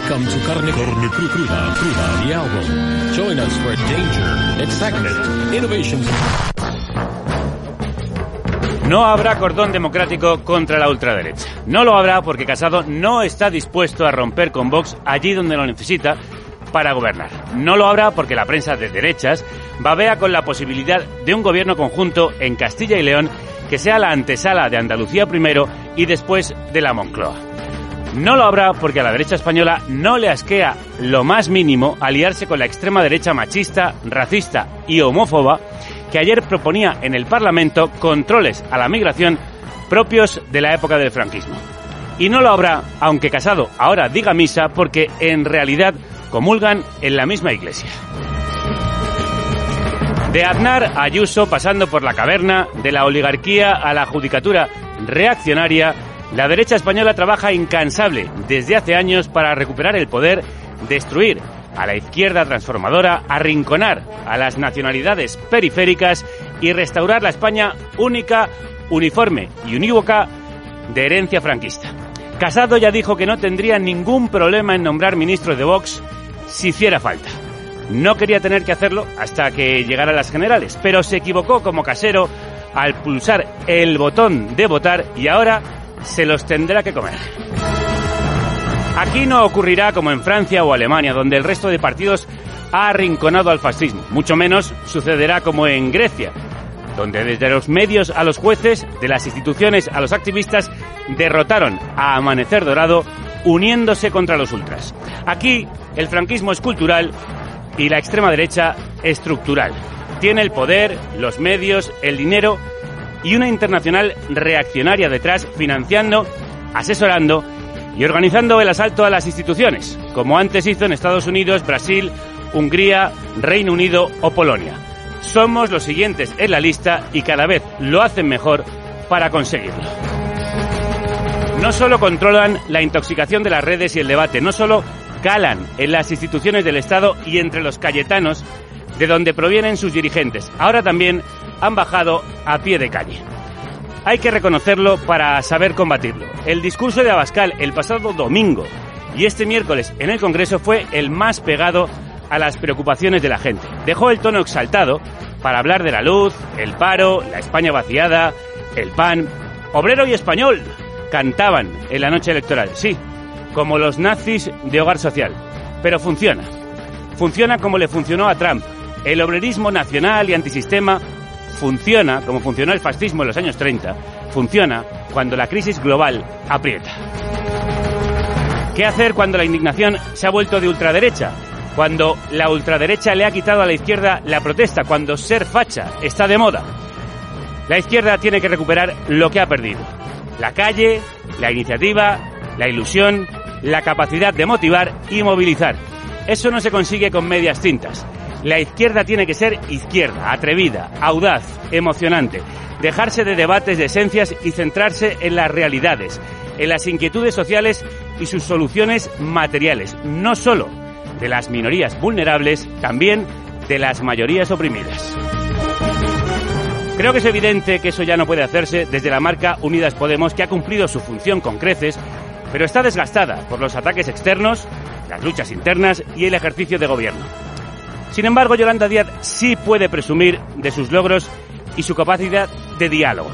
Welcome to Carne, Carne Cruda, Cruda, the album. Join us for danger, excitement, innovations. No habrá cordón democrático contra la ultraderecha. No lo habrá porque Casado no está dispuesto a romper con Vox allí donde lo necesita para gobernar. No lo habrá porque la prensa de derechas babea con la posibilidad de un gobierno conjunto en Castilla y León que sea la antesala de Andalucía primero y después de la Moncloa. No lo habrá porque a la derecha española no le asquea lo más mínimo aliarse con la extrema derecha machista, racista y homófoba que ayer proponía en el Parlamento controles a la migración propios de la época del franquismo. Y no lo habrá, aunque Casado ahora diga misa, porque en realidad comulgan en la misma iglesia. De Aznar a Ayuso, pasando por la caverna, de la oligarquía a la judicatura reaccionaria, la derecha española trabaja incansable desde hace años para recuperar el poder, destruir a la izquierda transformadora, arrinconar a las nacionalidades periféricas y restaurar la España única, uniforme y unívoca de herencia franquista. Casado ya dijo que no tendría ningún problema en nombrar ministro de Vox si hiciera falta. No quería tener que hacerlo hasta que llegara a las generales, pero se equivocó como casero al pulsar el botón de votar y ahora se los tendrá que comer. Aquí no ocurrirá como en Francia o Alemania, donde el resto de partidos ha arrinconado al fascismo. Mucho menos sucederá como en Grecia, donde desde los medios a los jueces, de las instituciones a los activistas, derrotaron a Amanecer Dorado uniéndose contra los ultras. Aquí el franquismo es cultural y la extrema derecha estructural. Tiene el poder, los medios, el dinero y una internacional reaccionaria detrás financiando, asesorando y organizando el asalto a las instituciones, como antes hizo en Estados Unidos, Brasil, Hungría, Reino Unido o Polonia. Somos los siguientes en la lista y cada vez lo hacen mejor para conseguirlo. No solo controlan la intoxicación de las redes y el debate, no solo calan en las instituciones del Estado y entre los cayetanos de donde provienen sus dirigentes. Ahora también han bajado a pie de calle. Hay que reconocerlo para saber combatirlo. El discurso de Abascal el pasado domingo y este miércoles en el Congreso fue el más pegado a las preocupaciones de la gente. Dejó el tono exaltado para hablar de la luz, el paro, la España vaciada, el pan. Obrero y español cantaban en la noche electoral. Sí, como los nazis de hogar social. Pero funciona. Funciona como le funcionó a Trump. El obrerismo nacional y antisistema funciona como funcionó el fascismo en los años 30. Funciona cuando la crisis global aprieta. ¿Qué hacer cuando la indignación se ha vuelto de ultraderecha? Cuando la ultraderecha le ha quitado a la izquierda la protesta, cuando ser facha está de moda. La izquierda tiene que recuperar lo que ha perdido. La calle, la iniciativa, la ilusión, la capacidad de motivar y movilizar. Eso no se consigue con medias tintas. La izquierda tiene que ser izquierda, atrevida, audaz, emocionante, dejarse de debates de esencias y centrarse en las realidades, en las inquietudes sociales y sus soluciones materiales, no solo de las minorías vulnerables, también de las mayorías oprimidas. Creo que es evidente que eso ya no puede hacerse desde la marca Unidas Podemos, que ha cumplido su función con creces pero está desgastada por los ataques externos, las luchas internas y el ejercicio de gobierno. Sin embargo, Yolanda Díaz sí puede presumir de sus logros y su capacidad de diálogo.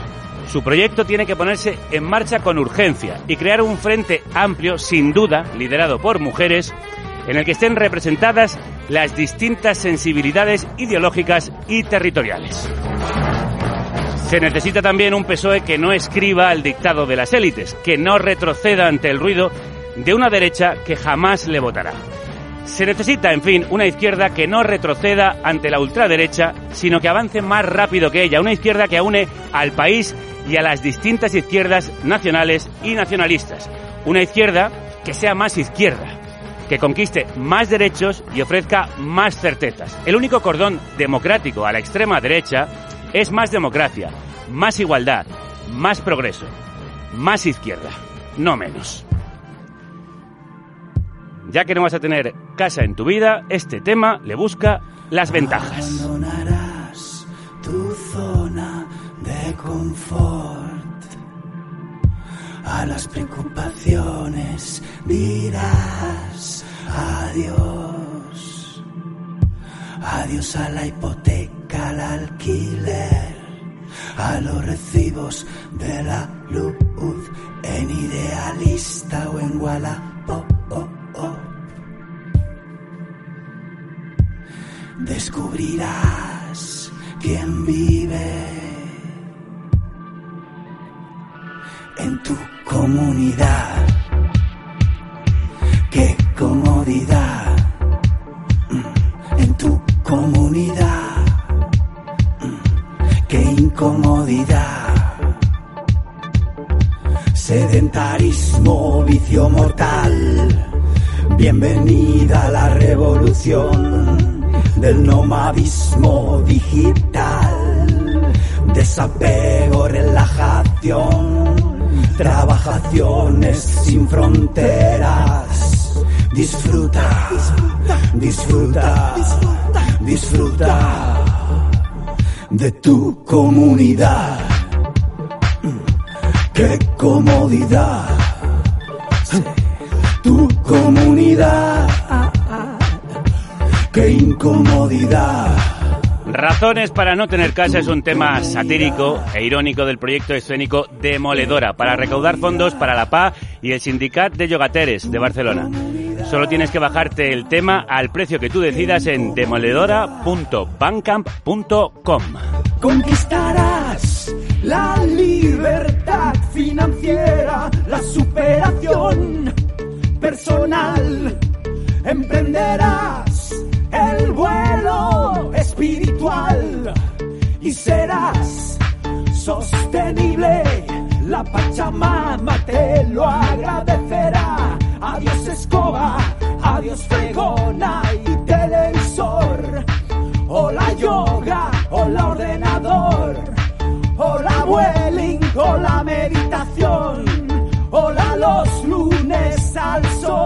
Su proyecto tiene que ponerse en marcha con urgencia y crear un frente amplio, sin duda, liderado por mujeres, en el que estén representadas las distintas sensibilidades ideológicas y territoriales. Se necesita también un PSOE que no escriba el dictado de las élites, que no retroceda ante el ruido de una derecha que jamás le votará. Se necesita, en fin, una izquierda que no retroceda ante la ultraderecha, sino que avance más rápido que ella, una izquierda que une al país y a las distintas izquierdas nacionales y nacionalistas. Una izquierda que sea más izquierda, que conquiste más derechos y ofrezca más certezas. El único cordón democrático a la extrema derecha es más democracia, más igualdad, más progreso, más izquierda, no menos. Ya que no vas a tener casa en tu vida, este tema le busca las ventajas. Abandonarás tu zona de confort. a las preocupaciones dirás adiós. Adiós a la hipoteca, al alquiler, a los recibos de la luz, en idealista o en Wallapop. Descubrirás quién vive en tu comunidad. Qué comodidad mm, en tu comunidad. Mm, qué incomodidad. Sedentarismo, vicio mortal. Bienvenida a la revolución del nomadismo digital. Desapego, relajación trabajaciones sin fronteras. Disfruta, disfruta, disfruta de tu comunidad. Qué comodidad, tu comunidad. Qué incomodidad. Razones para no tener casa es un tema satírico e irónico del proyecto escénico Demoledora para recaudar fondos para la PA y el Sindicat de Yogateres de Barcelona. Solo tienes que bajarte el tema al precio que tú decidas en demoledora.bancamp.com. Conquistarás la libertad financiera, la superación personal. Emprenderás el vuelo espiritual y serás sostenible. La Pachamama te lo agradecerá. Adiós escoba, adiós fregona y televisor. Hola yoga, hola ordenador. Hola Welling, hola meditación. Hola los lunes al sol.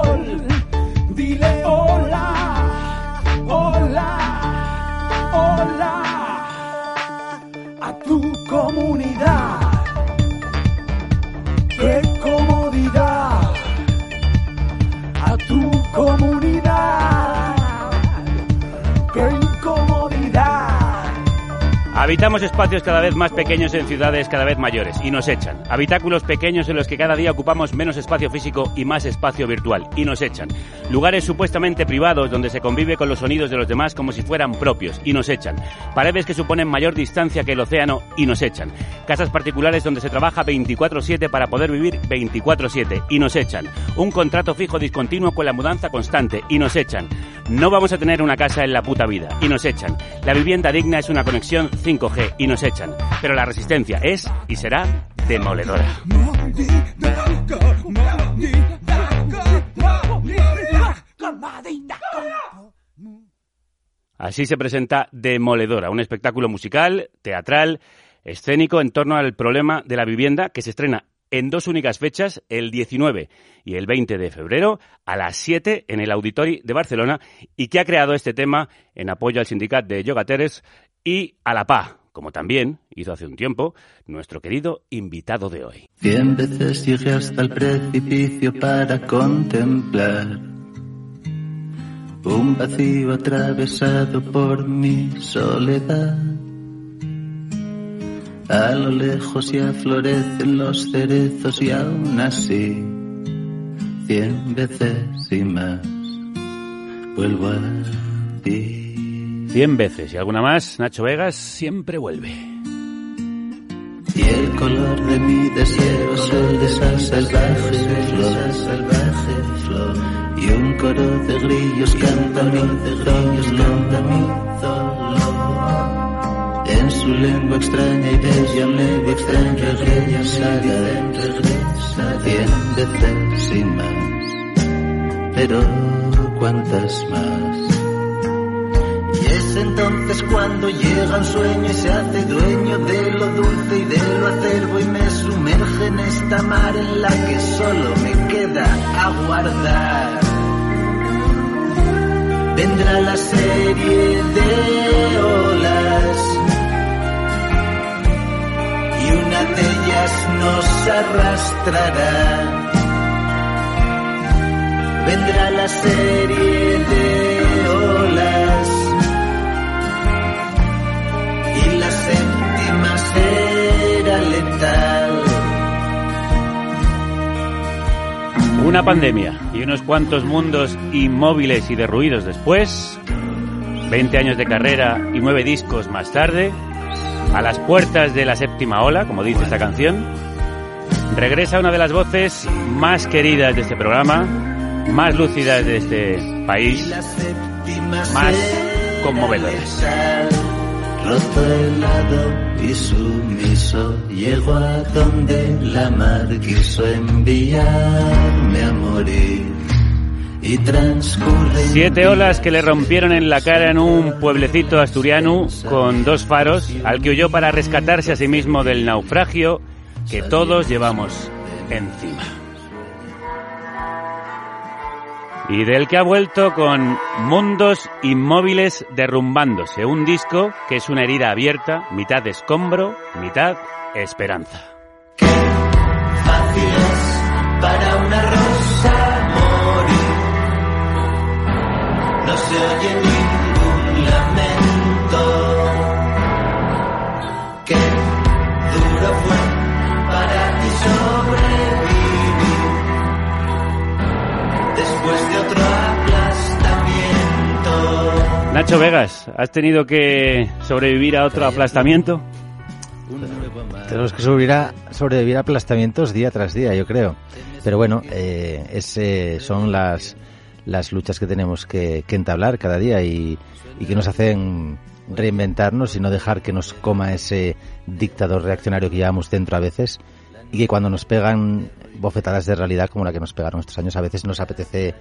Habitamos espacios cada vez más pequeños en ciudades cada vez mayores y nos echan. Habitáculos pequeños en los que cada día ocupamos menos espacio físico y más espacio virtual y nos echan. Lugares supuestamente privados donde se convive con los sonidos de los demás como si fueran propios y nos echan. Paredes que suponen mayor distancia que el océano y nos echan. Casas particulares donde se trabaja 24/7 para poder vivir 24/7 y nos echan. Un contrato fijo discontinuo con la mudanza constante y nos echan. No vamos a tener una casa en la puta vida y nos echan. La vivienda digna es una conexión 5G y nos echan. Pero la resistencia es y será demoledora. Así se presenta Demoledora, un espectáculo musical, teatral, escénico en torno al problema de la vivienda que se estrena en dos únicas fechas, el 19 y el 20 de febrero, a las 7 en el Auditori de Barcelona, y que ha creado este tema en apoyo al sindicato de Yogateres y a la PA, como también hizo hace un tiempo nuestro querido invitado de hoy. Cien veces llegué hasta el precipicio para contemplar un vacío atravesado por mi soledad a lo lejos ya florecen los cerezos y aún así, cien veces y más, vuelvo a ti. Cien veces y alguna más, Nacho Vegas siempre vuelve. Y el color de mi deseo es el de esa salvaje flor, salvaje flor. Y un coro de grillos canta mi, de grillos canta mi dolor en su lengua extraña y bella, medio extraña, regresa, regresa, cien veces sin más, pero cuántas más. Y es entonces cuando llega un sueño y se hace dueño de lo dulce y de lo acervo y me sumerge en esta mar en la que solo me queda aguardar. Vendrá la serie de olas botellas nos arrastrará. Vendrá la serie de olas y la séptima será letal. Una pandemia y unos cuantos mundos inmóviles y derruidos después, 20 años de carrera y nueve discos más tarde, a las puertas de la séptima ola, como dice esta canción, regresa una de las voces más queridas de este programa, más lúcidas de este país, más conmovedoras. Llego a donde la mar quiso enviarme a morir. Siete olas que le rompieron en la cara en un pueblecito asturiano con dos faros, al que huyó para rescatarse a sí mismo del naufragio que todos llevamos encima. Y del que ha vuelto con Mundos Inmóviles Derrumbándose, un disco que es una herida abierta, mitad escombro, mitad esperanza. fácil es para una No se oye ningún lamento. Qué duro fue para ti sobrevivir después de otro aplastamiento. Nacho Vegas, ¿has tenido que sobrevivir a otro aplastamiento? Tenemos que sobrevivir a, sobrevivir a aplastamientos día tras día, yo creo. Pero bueno, eh, ese son las, las luchas que tenemos que, que entablar cada día y, que nos hacen reinventarnos y no dejar que nos coma ese dictador reaccionario que llevamos dentro a veces y que cuando nos pegan bofetadas de realidad como la que nos pegaron estos años a veces nos apetece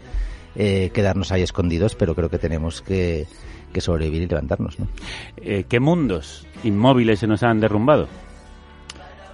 eh, quedarnos ahí escondidos pero creo que tenemos que, que sobrevivir y levantarnos ¿no? Eh, ¿Qué mundos inmóviles se nos han derrumbado?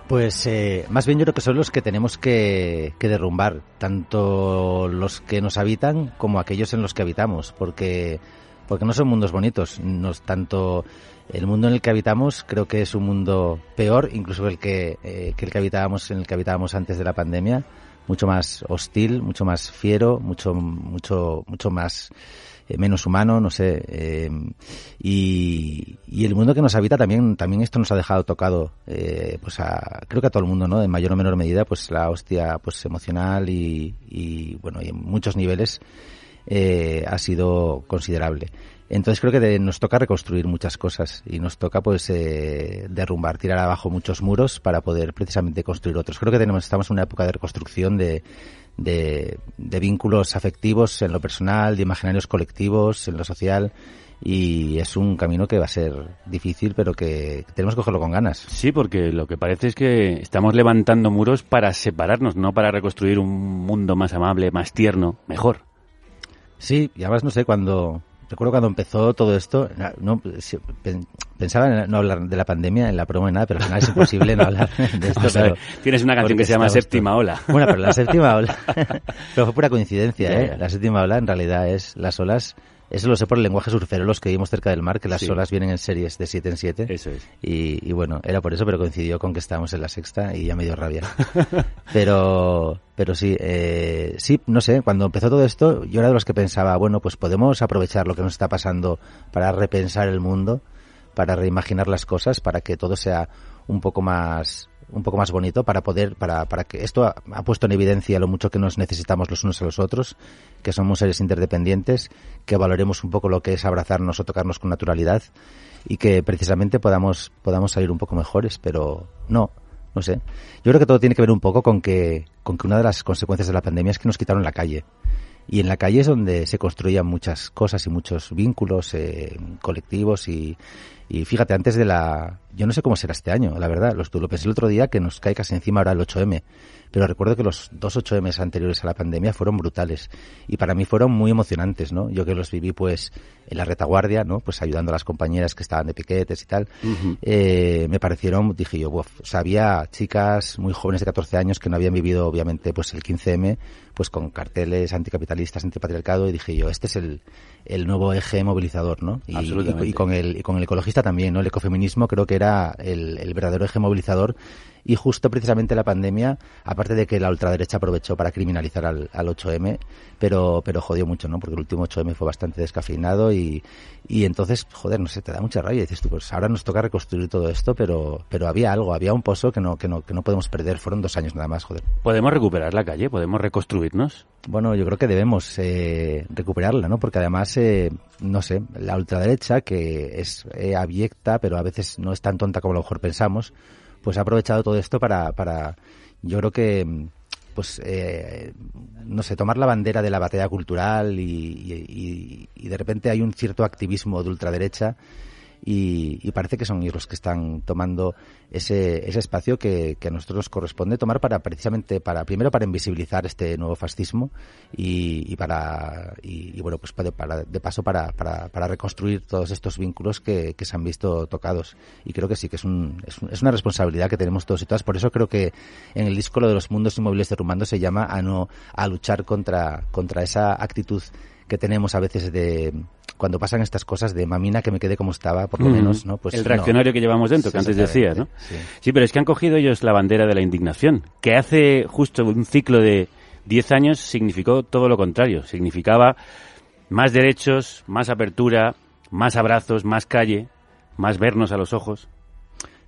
Pues eh, más bien yo creo que son los que tenemos que, que derrumbar, tanto los que nos habitan como aquellos en los que habitamos, porque porque no son mundos bonitos, nos tanto el mundo en el que habitamos creo que es un mundo peor incluso el que, eh, que el que habitábamos en el que habitábamos antes de la pandemia, mucho más hostil, mucho más fiero, mucho mucho mucho más eh, menos humano, no sé, eh, y, y, el mundo que nos habita también, también esto nos ha dejado tocado, eh, pues a, creo que a todo el mundo, ¿no? En mayor o menor medida, pues la hostia, pues emocional y, y bueno, y en muchos niveles eh, ha sido considerable. Entonces creo que de, nos toca reconstruir muchas cosas y nos toca pues eh, derrumbar, tirar abajo muchos muros para poder precisamente construir otros. Creo que tenemos, estamos en una época de reconstrucción de, de, de vínculos afectivos en lo personal, de imaginarios colectivos, en lo social y es un camino que va a ser difícil, pero que tenemos que cogerlo con ganas. Sí, porque lo que parece es que estamos levantando muros para separarnos, no para reconstruir un mundo más amable, más tierno, mejor. Sí, y además no sé, cuando recuerdo cuando empezó todo esto, no, pensaba en no hablar de la pandemia en la promo y nada, pero al final es imposible no hablar de esto. Pero, Tienes una canción que se llama Séptima. Ola. Bueno, pero la séptima ola, pero fue pura coincidencia, ¿eh? La séptima ola en realidad es las olas eso lo sé por el lenguaje surfero, los que vimos cerca del mar, que las sí. olas vienen en series de 7 en 7. Eso es. Y, y, bueno, era por eso, pero coincidió con que estábamos en la sexta y ya me dio rabia. pero, pero sí, eh, sí, no sé, cuando empezó todo esto, yo era de los que pensaba, bueno, pues podemos aprovechar lo que nos está pasando para repensar el mundo, para reimaginar las cosas, para que todo sea un poco más un poco más bonito para poder para, para que esto ha, puesto en evidencia lo mucho que nos necesitamos los unos a los otros que somos seres interdependientes que valoremos un poco lo que es abrazarnos o tocarnos con naturalidad y que precisamente podamos podamos salir un poco mejores pero no no sé. Yo creo que todo tiene que ver un poco con que con que una de las consecuencias de la pandemia es que nos quitaron la calle. Y en la calle es donde se construían muchas cosas y muchos vínculos eh, colectivos y, y fíjate, antes de la... Yo no sé cómo será este año, la verdad. Lo, lo pensé el otro día que nos cae casi encima ahora el 8M. Pero recuerdo que los dos 8M anteriores a la pandemia fueron brutales. Y para mí fueron muy emocionantes, ¿no? Yo que los viví pues en la retaguardia, ¿no? Pues ayudando a las compañeras que estaban de piquetes y tal. Uh -huh. eh, me parecieron, dije yo, uf, o sea, había chicas muy jóvenes de 14 años que no habían vivido obviamente pues el 15M, pues con carteles anticapitalistas, antipatriarcado y dije yo, este es el, el nuevo eje movilizador, ¿no? Y, y, y, con el, y con el ecologista también, ¿no? El ecofeminismo creo que era el, el verdadero eje movilizador Y justo precisamente la pandemia, aparte de que la ultraderecha aprovechó para criminalizar al, al 8M, pero, pero jodió mucho, ¿no? Porque el último 8M fue bastante descafeinado y, y entonces, joder, no sé, te da mucha rabia. Y dices tú, pues ahora nos toca reconstruir todo esto, pero, pero había algo, había un pozo que no, que no, que no podemos perder. Fueron dos años nada más, joder. ¿Podemos recuperar la calle? ¿Podemos reconstruirnos? Bueno, yo creo que debemos eh, recuperarla, ¿no? Porque además, eh, no sé, la ultraderecha, que es eh, abyecta, pero a veces no es tan tonta como a lo mejor pensamos, pues ha aprovechado todo esto para, para yo creo que, pues, eh, no sé, tomar la bandera de la batalla cultural y, y, y de repente hay un cierto activismo de ultraderecha y, y, parece que son ellos los que están tomando ese, ese espacio que, que, a nosotros nos corresponde tomar para precisamente para primero para invisibilizar este nuevo fascismo y, y para y, bueno pues para, de paso para, para, para reconstruir todos estos vínculos que, que, se han visto tocados. Y creo que sí que es, un, es, un, es, una responsabilidad que tenemos todos y todas. Por eso creo que en el disco lo de los mundos inmóviles derrumbando se llama a no a luchar contra contra esa actitud que tenemos a veces de cuando pasan estas cosas de mamina que me quede como estaba, por lo mm, menos, ¿no? Pues el reaccionario no. que llevamos dentro, que antes decías, ¿no? Sí. sí. pero es que han cogido ellos la bandera de la indignación, que hace justo un ciclo de 10 años significó todo lo contrario, significaba más derechos, más apertura, más abrazos, más calle, más vernos a los ojos.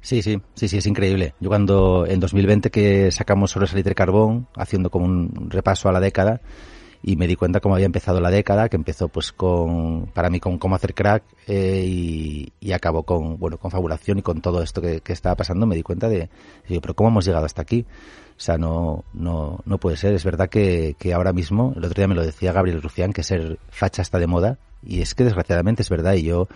Sí, sí, sí, sí, es increíble. Yo cuando en 2020 que sacamos sobre Salitre Carbón, haciendo como un repaso a la década, y me di cuenta cómo había empezado la década, que empezó pues con, para mí con cómo hacer crack eh, y, acabó con, bueno, con fabulación y con todo esto que, que estaba pasando, me di cuenta de, digo, pero ¿cómo hemos llegado hasta aquí? O sea, no, no, no puede ser. Es verdad que, que ahora mismo, el otro día me lo decía Gabriel Rufián, que ser facha está de moda, y es que desgraciadamente es verdad, y yo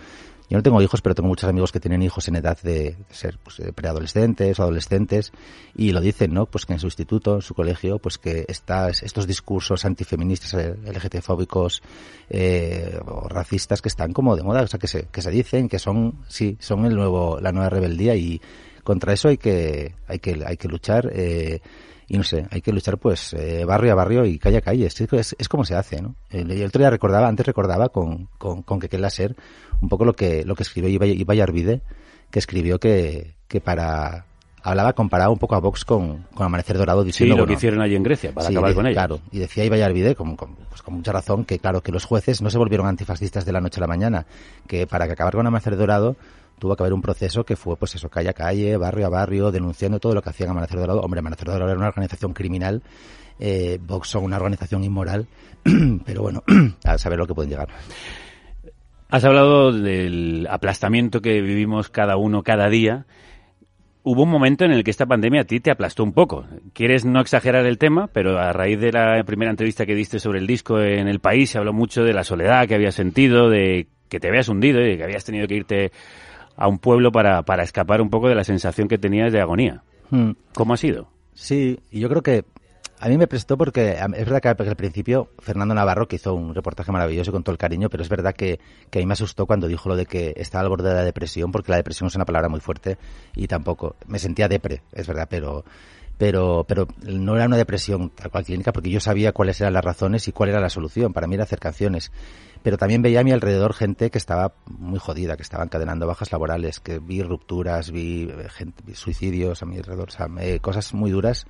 yo no tengo hijos, pero tengo muchos amigos que tienen hijos en edad de ser pues, preadolescentes o adolescentes y lo dicen, ¿no? Pues que en su instituto, en su colegio, pues que estas, estos discursos antifeministas, LGTfóbicos eh, o racistas que están como de moda, o sea, que se, que se dicen que son, sí, son el nuevo, la nueva rebeldía y contra eso hay que, hay que, hay que luchar. Eh, y no sé, hay que luchar pues eh, barrio a barrio y calle a calle. Es, es, es como se hace, ¿no? El, el, otro día recordaba, antes recordaba con, con, con que quería ser un poco lo que, lo que escribió Ibai Arvide, que escribió que, que para, hablaba, comparaba un poco a Vox con, con Amanecer Dorado diciendo... Sí, lo bueno, que hicieron allí en Grecia, para sí, acabar con ellos. Claro, y decía Ibai Arvide, con, con, pues con mucha razón, que claro, que los jueces no se volvieron antifascistas de la noche a la mañana, que para que acabar con Amanecer Dorado tuvo que haber un proceso que fue, pues eso, calle a calle, barrio a barrio, denunciando todo lo que hacían Amanecer Dorado. Hombre, Amanecer Dorado era una organización criminal, eh, Vox son una organización inmoral, pero bueno, a saber lo que pueden llegar. Has hablado del aplastamiento que vivimos cada uno cada día. Hubo un momento en el que esta pandemia a ti te aplastó un poco. Quieres no exagerar el tema, pero a raíz de la primera entrevista que diste sobre el disco en el país se habló mucho de la soledad que habías sentido, de que te habías hundido y de que habías tenido que irte a un pueblo para, para escapar un poco de la sensación que tenías de agonía. Hmm. ¿Cómo ha sido? Sí, y yo creo que a mí me prestó porque es verdad que al principio Fernando Navarro, que hizo un reportaje maravilloso con todo el cariño, pero es verdad que, que a mí me asustó cuando dijo lo de que estaba al borde de la depresión, porque la depresión es una palabra muy fuerte y tampoco me sentía depre, es verdad, pero pero pero no era una depresión tal cual clínica porque yo sabía cuáles eran las razones y cuál era la solución. Para mí era hacer canciones pero también veía a mi alrededor gente que estaba muy jodida, que estaba encadenando bajas laborales, que vi rupturas, vi, gente, vi suicidios a mi alrededor, o sea, eh, cosas muy duras.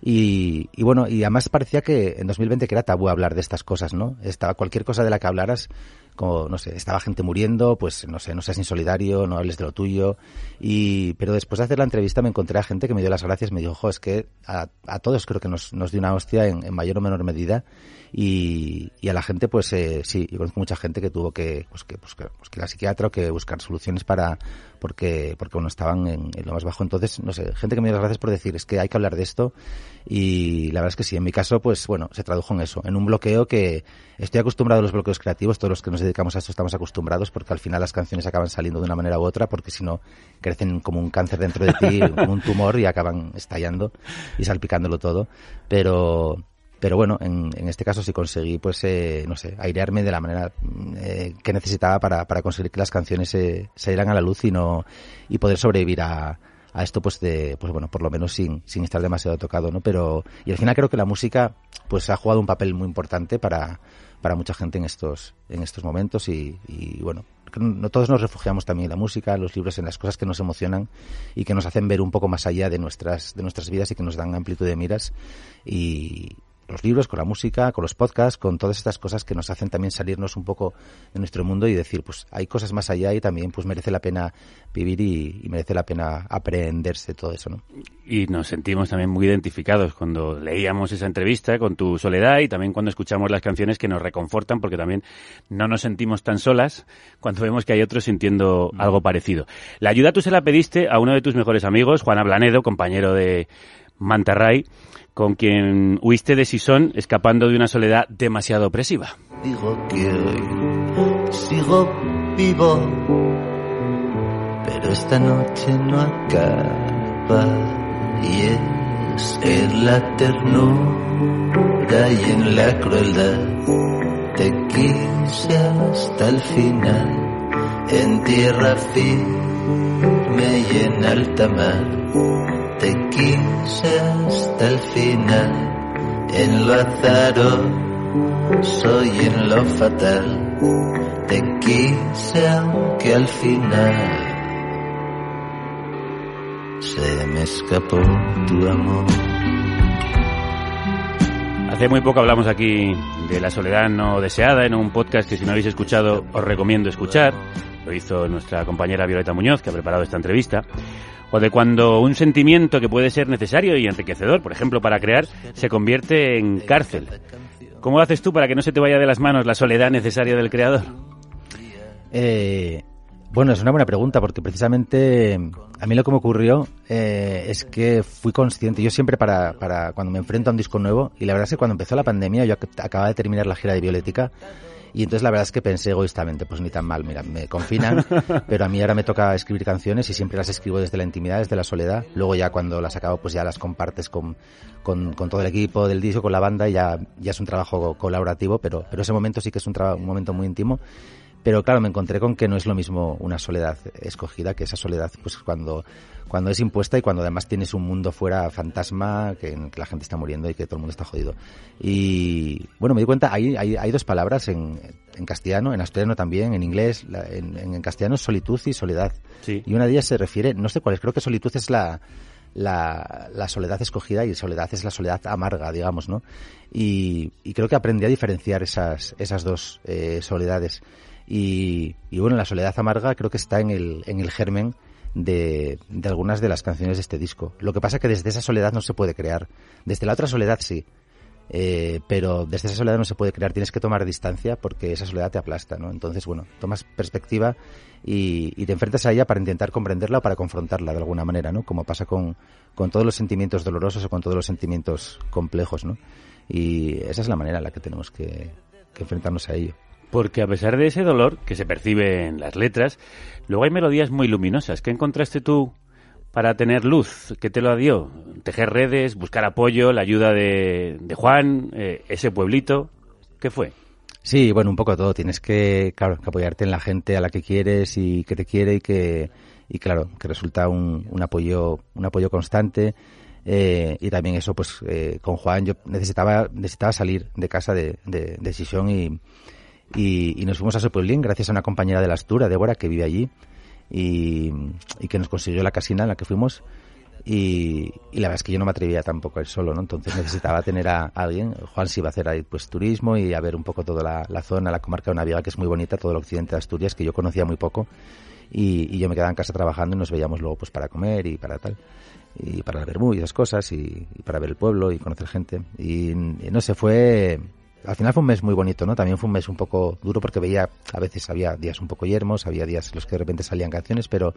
Y, y, bueno, y además parecía que en 2020 que era tabú hablar de estas cosas, ¿no? Estaba cualquier cosa de la que hablaras, como, no sé, estaba gente muriendo, pues no sé, no seas insolidario, no hables de lo tuyo. Y, pero después de hacer la entrevista me encontré a gente que me dio las gracias, me dijo, ojo, es que a, todos creo que nos, nos dio una hostia en mayor o menor medida y, y, a la gente pues eh, sí yo conozco mucha gente que tuvo que pues que pues que, pues, ir psiquiatra que buscar soluciones para porque porque bueno estaban en, en, lo más bajo. Entonces no sé gente que me dio las gracias por decir es que hay que hablar de esto y la verdad es que sí en mi caso pues bueno se tradujo en eso en un bloqueo que estoy acostumbrado a los bloqueos creativos todos los que nos dedicamos a esto estamos acostumbrados porque al final las canciones acaban saliendo de una manera u otra porque si no crecen como un cáncer dentro de ti como un tumor y acaban estallando y salpicándolo todo. Pero pero bueno, en, en, este caso sí conseguí, pues, eh, no sé, airearme de la manera eh, que necesitaba para, para conseguir que las canciones eh, salieran a la luz y no y poder sobrevivir a, a esto, pues, de, pues bueno, por lo menos sin, sin estar demasiado tocado, ¿no? Pero, y al final creo que la música, pues, ha jugado un papel muy importante para, para mucha gente en estos, en estos momentos y, y bueno, no todos nos refugiamos también en la música, los libros, en las cosas que nos emocionan y que nos hacen ver un poco más allá de nuestras, de nuestras vidas y que nos dan amplitud de miras. Y, los libros, con la música, con los podcasts, con todas estas cosas que nos hacen también salirnos un poco de nuestro mundo y decir, pues hay cosas más allá y también pues merece la pena vivir y, merece la pena aprenderse todo eso, ¿no? Y nos sentimos también muy identificados cuando leíamos esa entrevista con tu soledad y también cuando escuchamos las canciones que nos reconfortan porque también no nos sentimos tan solas cuando vemos que hay otros sintiendo mm. algo parecido. La ayuda tú se la pediste a uno de tus mejores amigos, Juan Ablanedo, compañero de Mantarray con quien huiste de Sison escapando de una soledad demasiado opresiva. Digo que hoy sigo vivo, pero esta noche no acaba. Y es en la ternura y en la crueldad te quise hasta el final, en tierra firme y en alta mar te quise hasta el final, en lo soy en lo fatal, te quise aunque al final se me escapó tu amor. Hace muy poco hablamos aquí de la soledad no deseada en un podcast que si no habéis escuchado os recomiendo escuchar. Lo hizo nuestra compañera Violeta Muñoz, que ha preparado esta entrevista o de cuando un sentimiento que puede ser necesario y enriquecedor, por ejemplo, para crear, se convierte en cárcel. ¿Cómo haces tú para que no se te vaya de las manos la soledad necesaria del creador? Eh, bueno, es una buena pregunta porque precisamente a mí lo que me ocurrió eh, es que fui consciente. Yo siempre para, para cuando me enfrento a un disco nuevo, y la verdad es que cuando empezó la pandemia, yo acababa de terminar la gira de Biolética, y entonces la verdad es que pensé egoístamente, pues ni tan mal, mira, me confinan, pero a mí ahora me toca escribir canciones y siempre las escribo desde la intimidad, desde la soledad. Luego ya cuando las acabo, pues ya las compartes con, con, con todo el equipo del disco, con la banda, y ya, ya es un trabajo colaborativo, pero, pero ese momento sí que es un, un momento muy íntimo. Pero claro, me encontré con que no es lo mismo una soledad escogida que esa soledad, pues cuando, cuando es impuesta y cuando además tienes un mundo fuera fantasma, que, que la gente está muriendo y que todo el mundo está jodido. Y bueno, me di cuenta, hay, hay, hay dos palabras en, en castellano, en asturiano también, en inglés, en, en, castellano solitud y soledad. Y una de ellas se refiere, no sé cuál es, creo que solitud es la, la, la, soledad escogida y soledad es la soledad amarga, digamos, ¿no? Y, y creo que aprendí a diferenciar esas, esas dos eh, soledades. Y, bueno, la soledad amarga creo que está en el, en el germen de, de, algunas de las canciones de este disco. Lo que pasa es que desde esa soledad no se puede crear. Desde la otra soledad sí. Eh, pero desde esa soledad no se puede crear, tienes que tomar distancia porque esa soledad te aplasta, ¿no? Entonces, bueno, tomas perspectiva y, te enfrentas a ella para intentar comprenderla o para confrontarla de alguna manera, ¿no? Como pasa con, con todos los sentimientos dolorosos o con todos los sentimientos complejos, ¿no? Y esa es la manera en la que tenemos que enfrentarnos a ello. Porque a pesar de ese dolor que se percibe en las letras, luego hay melodías muy luminosas. ¿Qué encontraste tú para tener luz? ¿Qué te lo dio? Tejer redes, buscar apoyo, la ayuda de, Juan, eh, ese pueblito. ¿Qué fue? Sí, bueno, un poco todo. Tienes que, claro, que apoyarte en la gente a la que quieres y que te quiere y que, y claro, que resulta un, un apoyo, un apoyo constante. Eh, y también eso, pues, eh, con Juan yo necesitaba, necesitaba salir de casa de, de, de Sison y, y, nos fuimos a Sopuelín gracias a una compañera de la Astura, Débora, que vive allí y, que nos consiguió la casina en la que fuimos. Y, la verdad es que yo no me atrevía tampoco a ir solo, ¿no? Entonces necesitaba tener a, alguien. Juan sí iba a hacer ahí pues turismo y a ver un poco toda la, zona, la comarca de Naviga, que es muy bonita, todo el occidente de Asturias, que yo conocía muy poco. Y, yo me quedaba en casa trabajando y nos veíamos luego pues para comer y para tal. Y para la vermú y esas cosas y, y para ver el pueblo y conocer gente. Y, no sé, fue al final fue un mes muy bonito, ¿no? También fue un mes un poco duro porque veía, a veces había días un poco yermos, había días en los que de repente salían canciones, pero,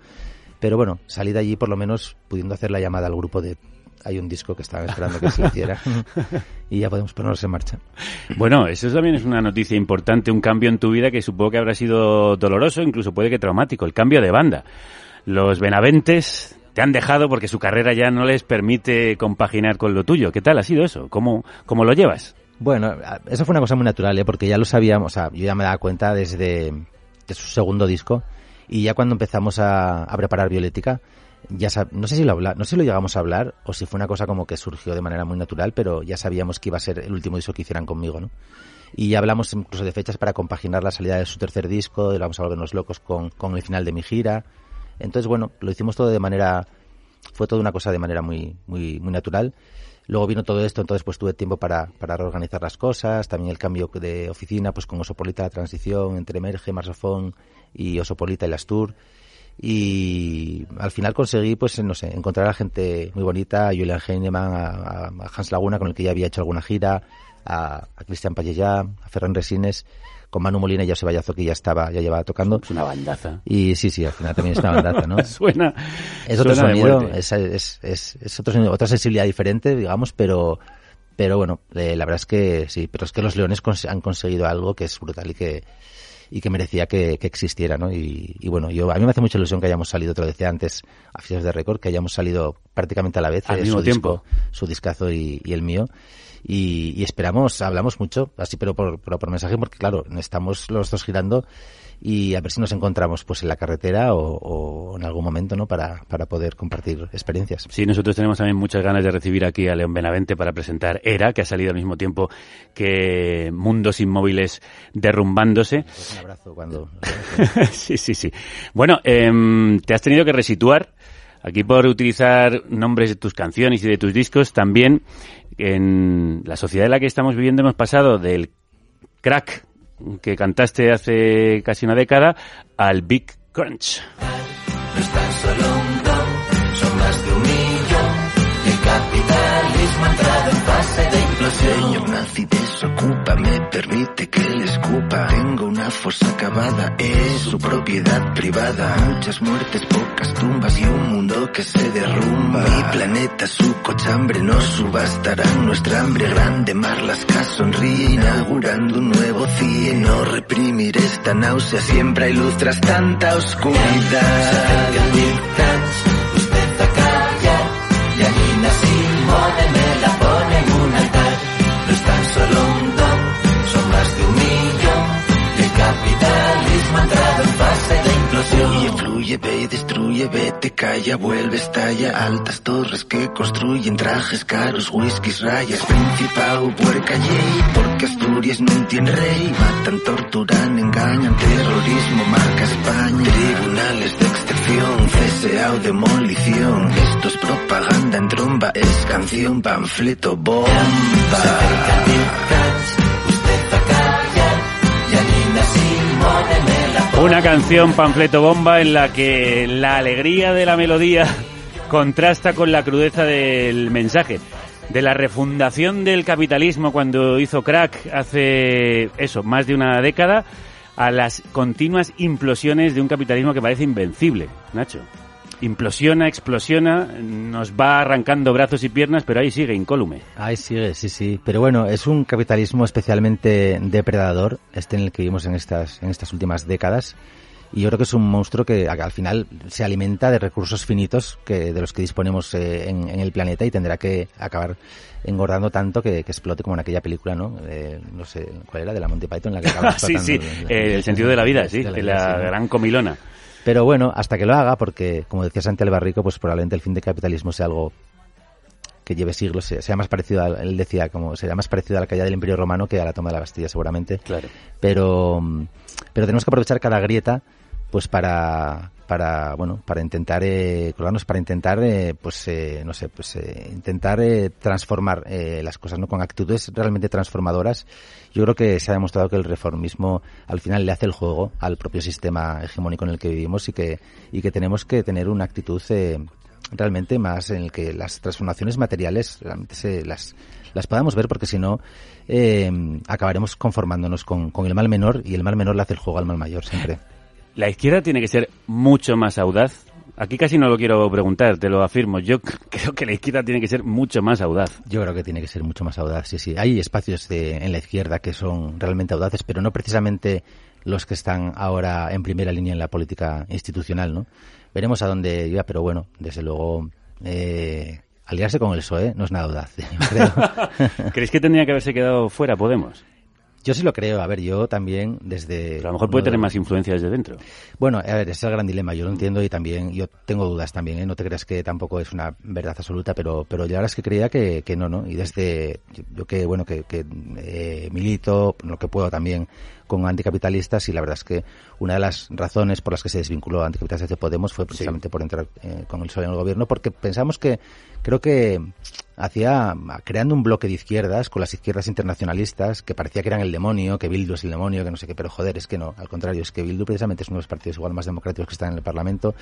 pero bueno, salí de allí por lo menos pudiendo hacer la llamada al grupo de hay un disco que estaba esperando que se hiciera y ya podemos ponernos en marcha. Bueno, eso también es una noticia importante, un cambio en tu vida que supongo que habrá sido doloroso, incluso puede que traumático, el cambio de banda. Los Benaventes te han dejado porque su carrera ya no les permite compaginar con lo tuyo. ¿Qué tal ha sido eso? ¿Cómo, cómo lo llevas? Bueno, eso fue una cosa muy natural, ¿eh? porque ya lo sabíamos, o sea, yo ya me daba cuenta desde su segundo disco y ya cuando empezamos a, preparar Violética, ya no sé si lo habla, no sé si lo llegamos a hablar o si fue una cosa como que surgió de manera muy natural, pero ya sabíamos que iba a ser el último disco que hicieran conmigo, ¿no? Y ya hablamos incluso de fechas para compaginar la salida de su tercer disco, de Vamos a volvernos locos con, con el final de mi gira. Entonces, bueno, lo hicimos todo de manera, fue toda una cosa de manera muy, muy, muy natural. Luego vino todo esto, entonces pues tuve tiempo para, para reorganizar las cosas, también el cambio de oficina, pues con Osopolita la transición entre Emerge, Marsofón y Osopolita y las Tour. Y al final conseguí, pues no sé, encontrar a gente muy bonita, a Julian Heinemann, a, Hans Laguna, con el que ya había hecho alguna gira, a, a Cristian a Ferran Resines, con Manu Molina y José Vallazo que ya estaba, ya llevaba tocando. Es una bandaza. Y sí, sí, al final también es una bandaza, ¿no? suena. Es otro sonido, es, es, es, es otro sonido, otra sensibilidad diferente, digamos, pero, pero bueno, eh, la verdad es que sí, pero es que los Leones han conseguido algo que es brutal y que, y que merecía que, que existiera, ¿no? Y, y, bueno, yo a mí me hace mucha ilusión que hayamos salido, te lo decía antes, a fichas de récord, que hayamos salido prácticamente a la vez, al eh, mismo su tiempo, disco, su discazo y, y el mío y, y esperamos, hablamos mucho, así pero por, por, por, mensaje, porque claro, estamos los dos girando y a ver si nos encontramos pues en la carretera o, o en algún momento no para, para poder compartir experiencias. Sí, nosotros tenemos también muchas ganas de recibir aquí a León Benavente para presentar Era, que ha salido al mismo tiempo que Mundos Inmóviles derrumbándose. Pues un abrazo cuando... sí, sí, sí. Bueno, eh, te has tenido que resituar aquí por utilizar nombres de tus canciones y de tus discos, también en la sociedad en la que estamos viviendo hemos pasado del crack que cantaste hace casi una década al Big Crunch. No fase de implosión. Señor nazi desocupa, me permite que le escupa. Tengo una fosa acabada, es su propiedad privada. Muchas muertes, pocas tumbas y un mundo que se derrumba. Mi planeta, su cochambre, no subastarán nuestra hambre grande. Marlaska sonríe inaugurando un nuevo CIE. No reprimir esta náusea, siempre hay luz tras tanta oscuridad. Implosión. Fluye, fluye, ve y destruye, vete, calla, vuelve, estalla. Altas torres que construyen trajes caros, whiskies, rayas, principado, puerca, yey. Porque Asturias no tiene rey. Matan, torturan, engañan, terrorismo, marca España. Tribunales de excepción, CSA o demolición. Esto es propaganda en tromba, es canción, panfleto, bomba. Usted a callar, y a Una canción panfleto bomba en la que la alegría de la melodía contrasta con la crudeza del mensaje. De la refundación del capitalismo cuando hizo crack hace eso, más de una década, a las continuas implosiones de un capitalismo que parece invencible, Nacho. Implosiona, explosiona, nos va arrancando brazos y piernas, pero ahí sigue, incólume. Ahí sigue, sí, sí. Pero bueno, es un capitalismo especialmente depredador, este en el que vivimos en estas, en estas últimas décadas. Y yo creo que es un monstruo que al final se alimenta de recursos finitos que de los que disponemos eh, en, en, el planeta y tendrá que acabar engordando tanto que, que explote como en aquella película, ¿no? Eh, no sé, ¿cuál era? De la Monty Python, en la que acaba Sí, sí, la, eh, el sentido de la vida, sí, de la, vida, la sí, gran comilona. Pero bueno, hasta que lo haga, porque como decía Santi Albarrico, pues probablemente el fin del capitalismo sea algo que lleve siglos, sea, más parecido a, él decía, como sería más parecido a la caída del Imperio Romano que a la toma de la Bastilla seguramente. Claro. Pero, pero tenemos que aprovechar cada grieta pues para para bueno para intentar eh, colgarnos para intentar eh, pues eh, no sé pues eh, intentar eh, transformar eh, las cosas no con actitudes realmente transformadoras. Yo creo que se ha demostrado que el reformismo al final le hace el juego al propio sistema hegemónico en el que vivimos y que y que tenemos que tener una actitud eh, realmente más en el que las transformaciones materiales realmente se las las podamos ver porque si no eh, acabaremos conformándonos con, con el mal menor y el mal menor le hace el juego al mal mayor siempre la izquierda tiene que ser mucho más audaz. Aquí casi no lo quiero preguntar, te lo afirmo. Yo creo que la izquierda tiene que ser mucho más audaz. Yo creo que tiene que ser mucho más audaz, sí, sí. Hay espacios de, en la izquierda que son realmente audaces, pero no precisamente los que están ahora en primera línea en la política institucional, ¿no? Veremos a dónde iba, pero bueno, desde luego, eh, aliarse con el PSOE no es nada audaz, creo. ¿Crees que tendría que haberse quedado fuera Podemos? Yo sí lo creo. A ver, yo también desde... a lo mejor puede tener más influencia desde dentro. Bueno, a ver, ese es el gran dilema. Yo lo entiendo y también yo tengo dudas también. ¿eh? No te creas que tampoco es una verdad absoluta, pero pero ya verdad es que creía que, que no, ¿no? Y desde yo que, bueno, que, que eh, milito, lo que puedo también con anticapitalistas y la verdad es que una de las razones por las que se desvinculó anticapitalistas de Podemos fue precisamente por entrar eh, con el PSOE en el gobierno porque pensamos que creo que hacía creando un bloque de izquierdas con las izquierdas internacionalistas que parecía que eran el demonio, que Bildu es el demonio, que no sé qué, pero joder, es que no, al contrario, es que Bildu precisamente es uno de los partidos igual más democráticos que están en el Parlamento,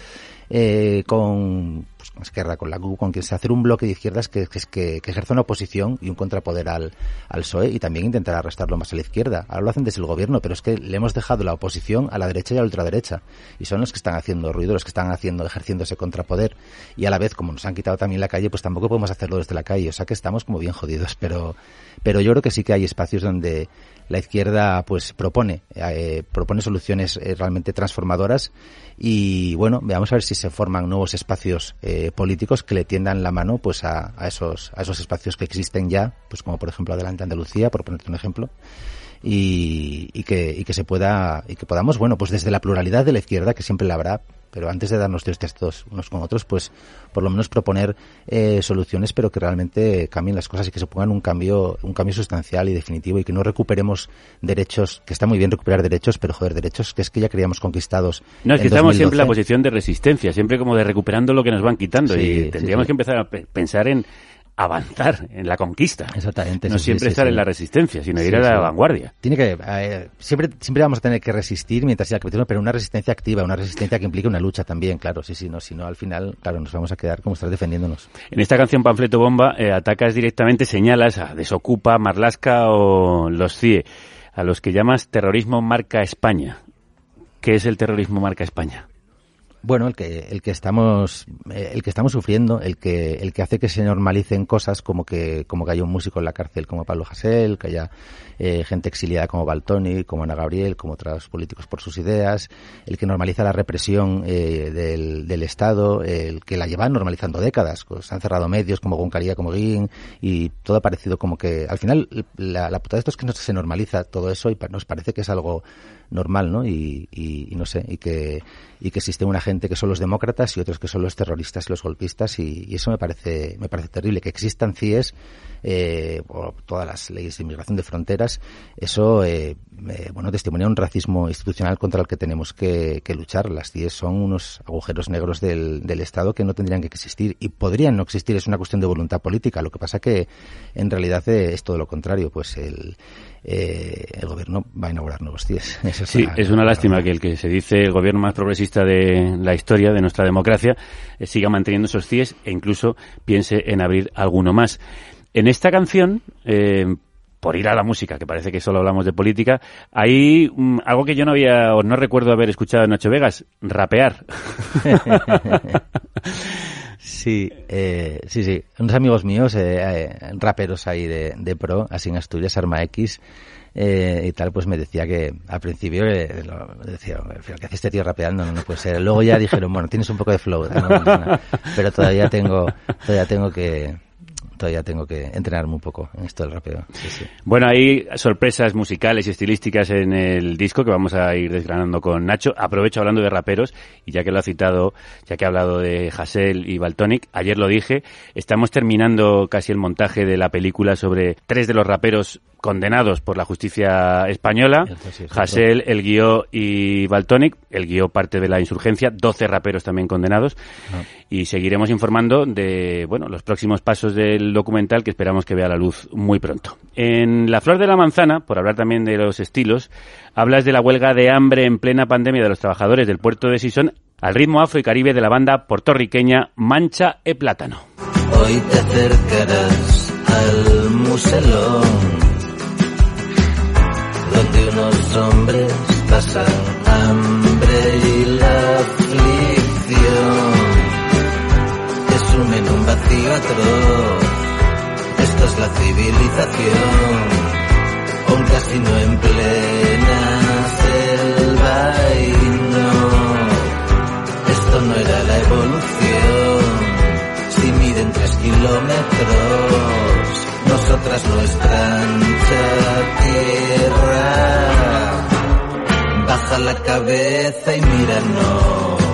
eh, con, pues, Esquerra, con la CUP, con quien se hacer un bloque de izquierdas que, que, que, que ejerza una oposición y un contrapoder al, al PSOE y también intentar arrastrarlo más a la izquierda. Ahora lo hacen desde el gobierno, pero es que le hemos dejado la oposición a la derecha y a la ultraderecha y son los que están haciendo ruido, los que están haciendo, ejerciendo ese contrapoder y a la vez, como nos han quitado también la calle, pues tampoco podemos hacerlo desde la calle. O sea que estamos como bien jodidos, pero, pero yo creo que sí que hay espacios donde la izquierda pues propone, eh, propone soluciones eh, realmente transformadoras y bueno, veamos a ver si se forman nuevos espacios eh, políticos que le tiendan la mano pues a, a, esos, a esos espacios que existen ya, pues como por ejemplo Adelante Andalucía, por ponerte un ejemplo. Y, y, que, y que se pueda y que podamos bueno pues desde la pluralidad de la izquierda que siempre la habrá pero antes de darnos tres textos unos con otros, pues por lo menos proponer eh, soluciones, pero que realmente cambien las cosas y que se pongan un cambio, un cambio sustancial y definitivo y que no recuperemos derechos, que está muy bien recuperar derechos, pero joder, derechos que es que ya creíamos conquistados. No, es que estamos siempre en la posición de resistencia, siempre como de recuperando lo que nos van quitando sí, y tendríamos sí, sí. que empezar a pensar en avanzar en la conquista. Exactamente. No sí, siempre sí, estar sí. en la resistencia, sino ir a la vanguardia. Tiene que eh, siempre siempre vamos a tener que resistir mientras siga el capitalismo, pero una resistencia activa, una resistencia que implique una lucha también, claro. Sí, sí, no, si no al final, claro, nos vamos a quedar como estar defendiéndonos. En esta canción Panfleto Bomba eh, atacas directamente, señalas a Desocupa, Marlasca o los CIE, a los que llamas terrorismo marca España. ¿Qué es el terrorismo marca España? Bueno el que el que estamos eh, el que estamos sufriendo el que el que hace que se normalicen cosas como que como que haya un músico en la cárcel como Pablo Hasél que haya eh, gente exiliada como Baltoni como Ana Gabriel como otros políticos por sus ideas el que normaliza la represión eh, del, del Estado el que la llevan normalizando décadas pues han cerrado medios como Goncaría como Guin y todo ha parecido como que al final la, la putada de esto es que no se normaliza todo eso y nos parece que es algo normal, ¿no? Y, y, y, no sé, y que, y que existe una gente que son los demócratas y otros que son los terroristas y los golpistas y, y eso me parece, me parece terrible. Que existan CIES, eh, por todas las leyes de inmigración de fronteras, eso, eh, eh, bueno, testimonia un racismo institucional contra el que tenemos que, que luchar. Las CIES son unos agujeros negros del, del Estado que no tendrían que existir y podrían no existir. Es una cuestión de voluntad política. Lo que pasa que en realidad eh, es todo lo contrario. Pues el, eh, el gobierno va a inaugurar nuevos CIES. Es sí, es una lástima que el que se dice el gobierno más progresista de la historia de nuestra democracia eh, siga manteniendo esos CIES e incluso piense en abrir alguno más. En esta canción, eh, por ir a la música, que parece que solo hablamos de política, hay um, algo que yo no había o no recuerdo haber escuchado en Nacho Vegas, rapear. Sí, eh, sí, sí. Unos amigos míos, eh, eh, raperos ahí de, de, pro, así en Asturias, Arma X, eh, y tal, pues me decía que al principio eh, lo, decía, ¿qué hace este tío rapeando? No, puede ser. Luego ya dijeron, bueno, tienes un poco de flow, pero todavía tengo, todavía tengo que, todavía tengo que entrenarme un poco en esto del rapeo. Sí, sí. Bueno, hay sorpresas musicales y estilísticas en el disco que vamos a ir desgranando con Nacho. Aprovecho hablando de raperos y ya que lo ha citado, ya que ha hablado de Hassel y Baltonic, ayer lo dije, estamos terminando casi el montaje de la película sobre tres de los raperos condenados por la justicia española. Hassel, el guió y Baltonic. El guió parte de la insurgencia. 12 raperos también condenados. Ah. Y seguiremos informando de, bueno, los próximos pasos del documental que esperamos que vea la luz muy pronto. En La Flor de la Manzana, por hablar también de los estilos, hablas de la huelga de hambre en plena pandemia de los trabajadores del puerto de Sison al ritmo afro y caribe de la banda puertorriqueña Mancha e Plátano. Hoy te acercarás al muselón donde unos hombres pasan hambre y la aflicción sumen un vacío atroz. Es la civilización, un casino en plena selva esto no era la evolución. Si miden tres kilómetros, nosotras nuestra ancha tierra baja la cabeza y míranos.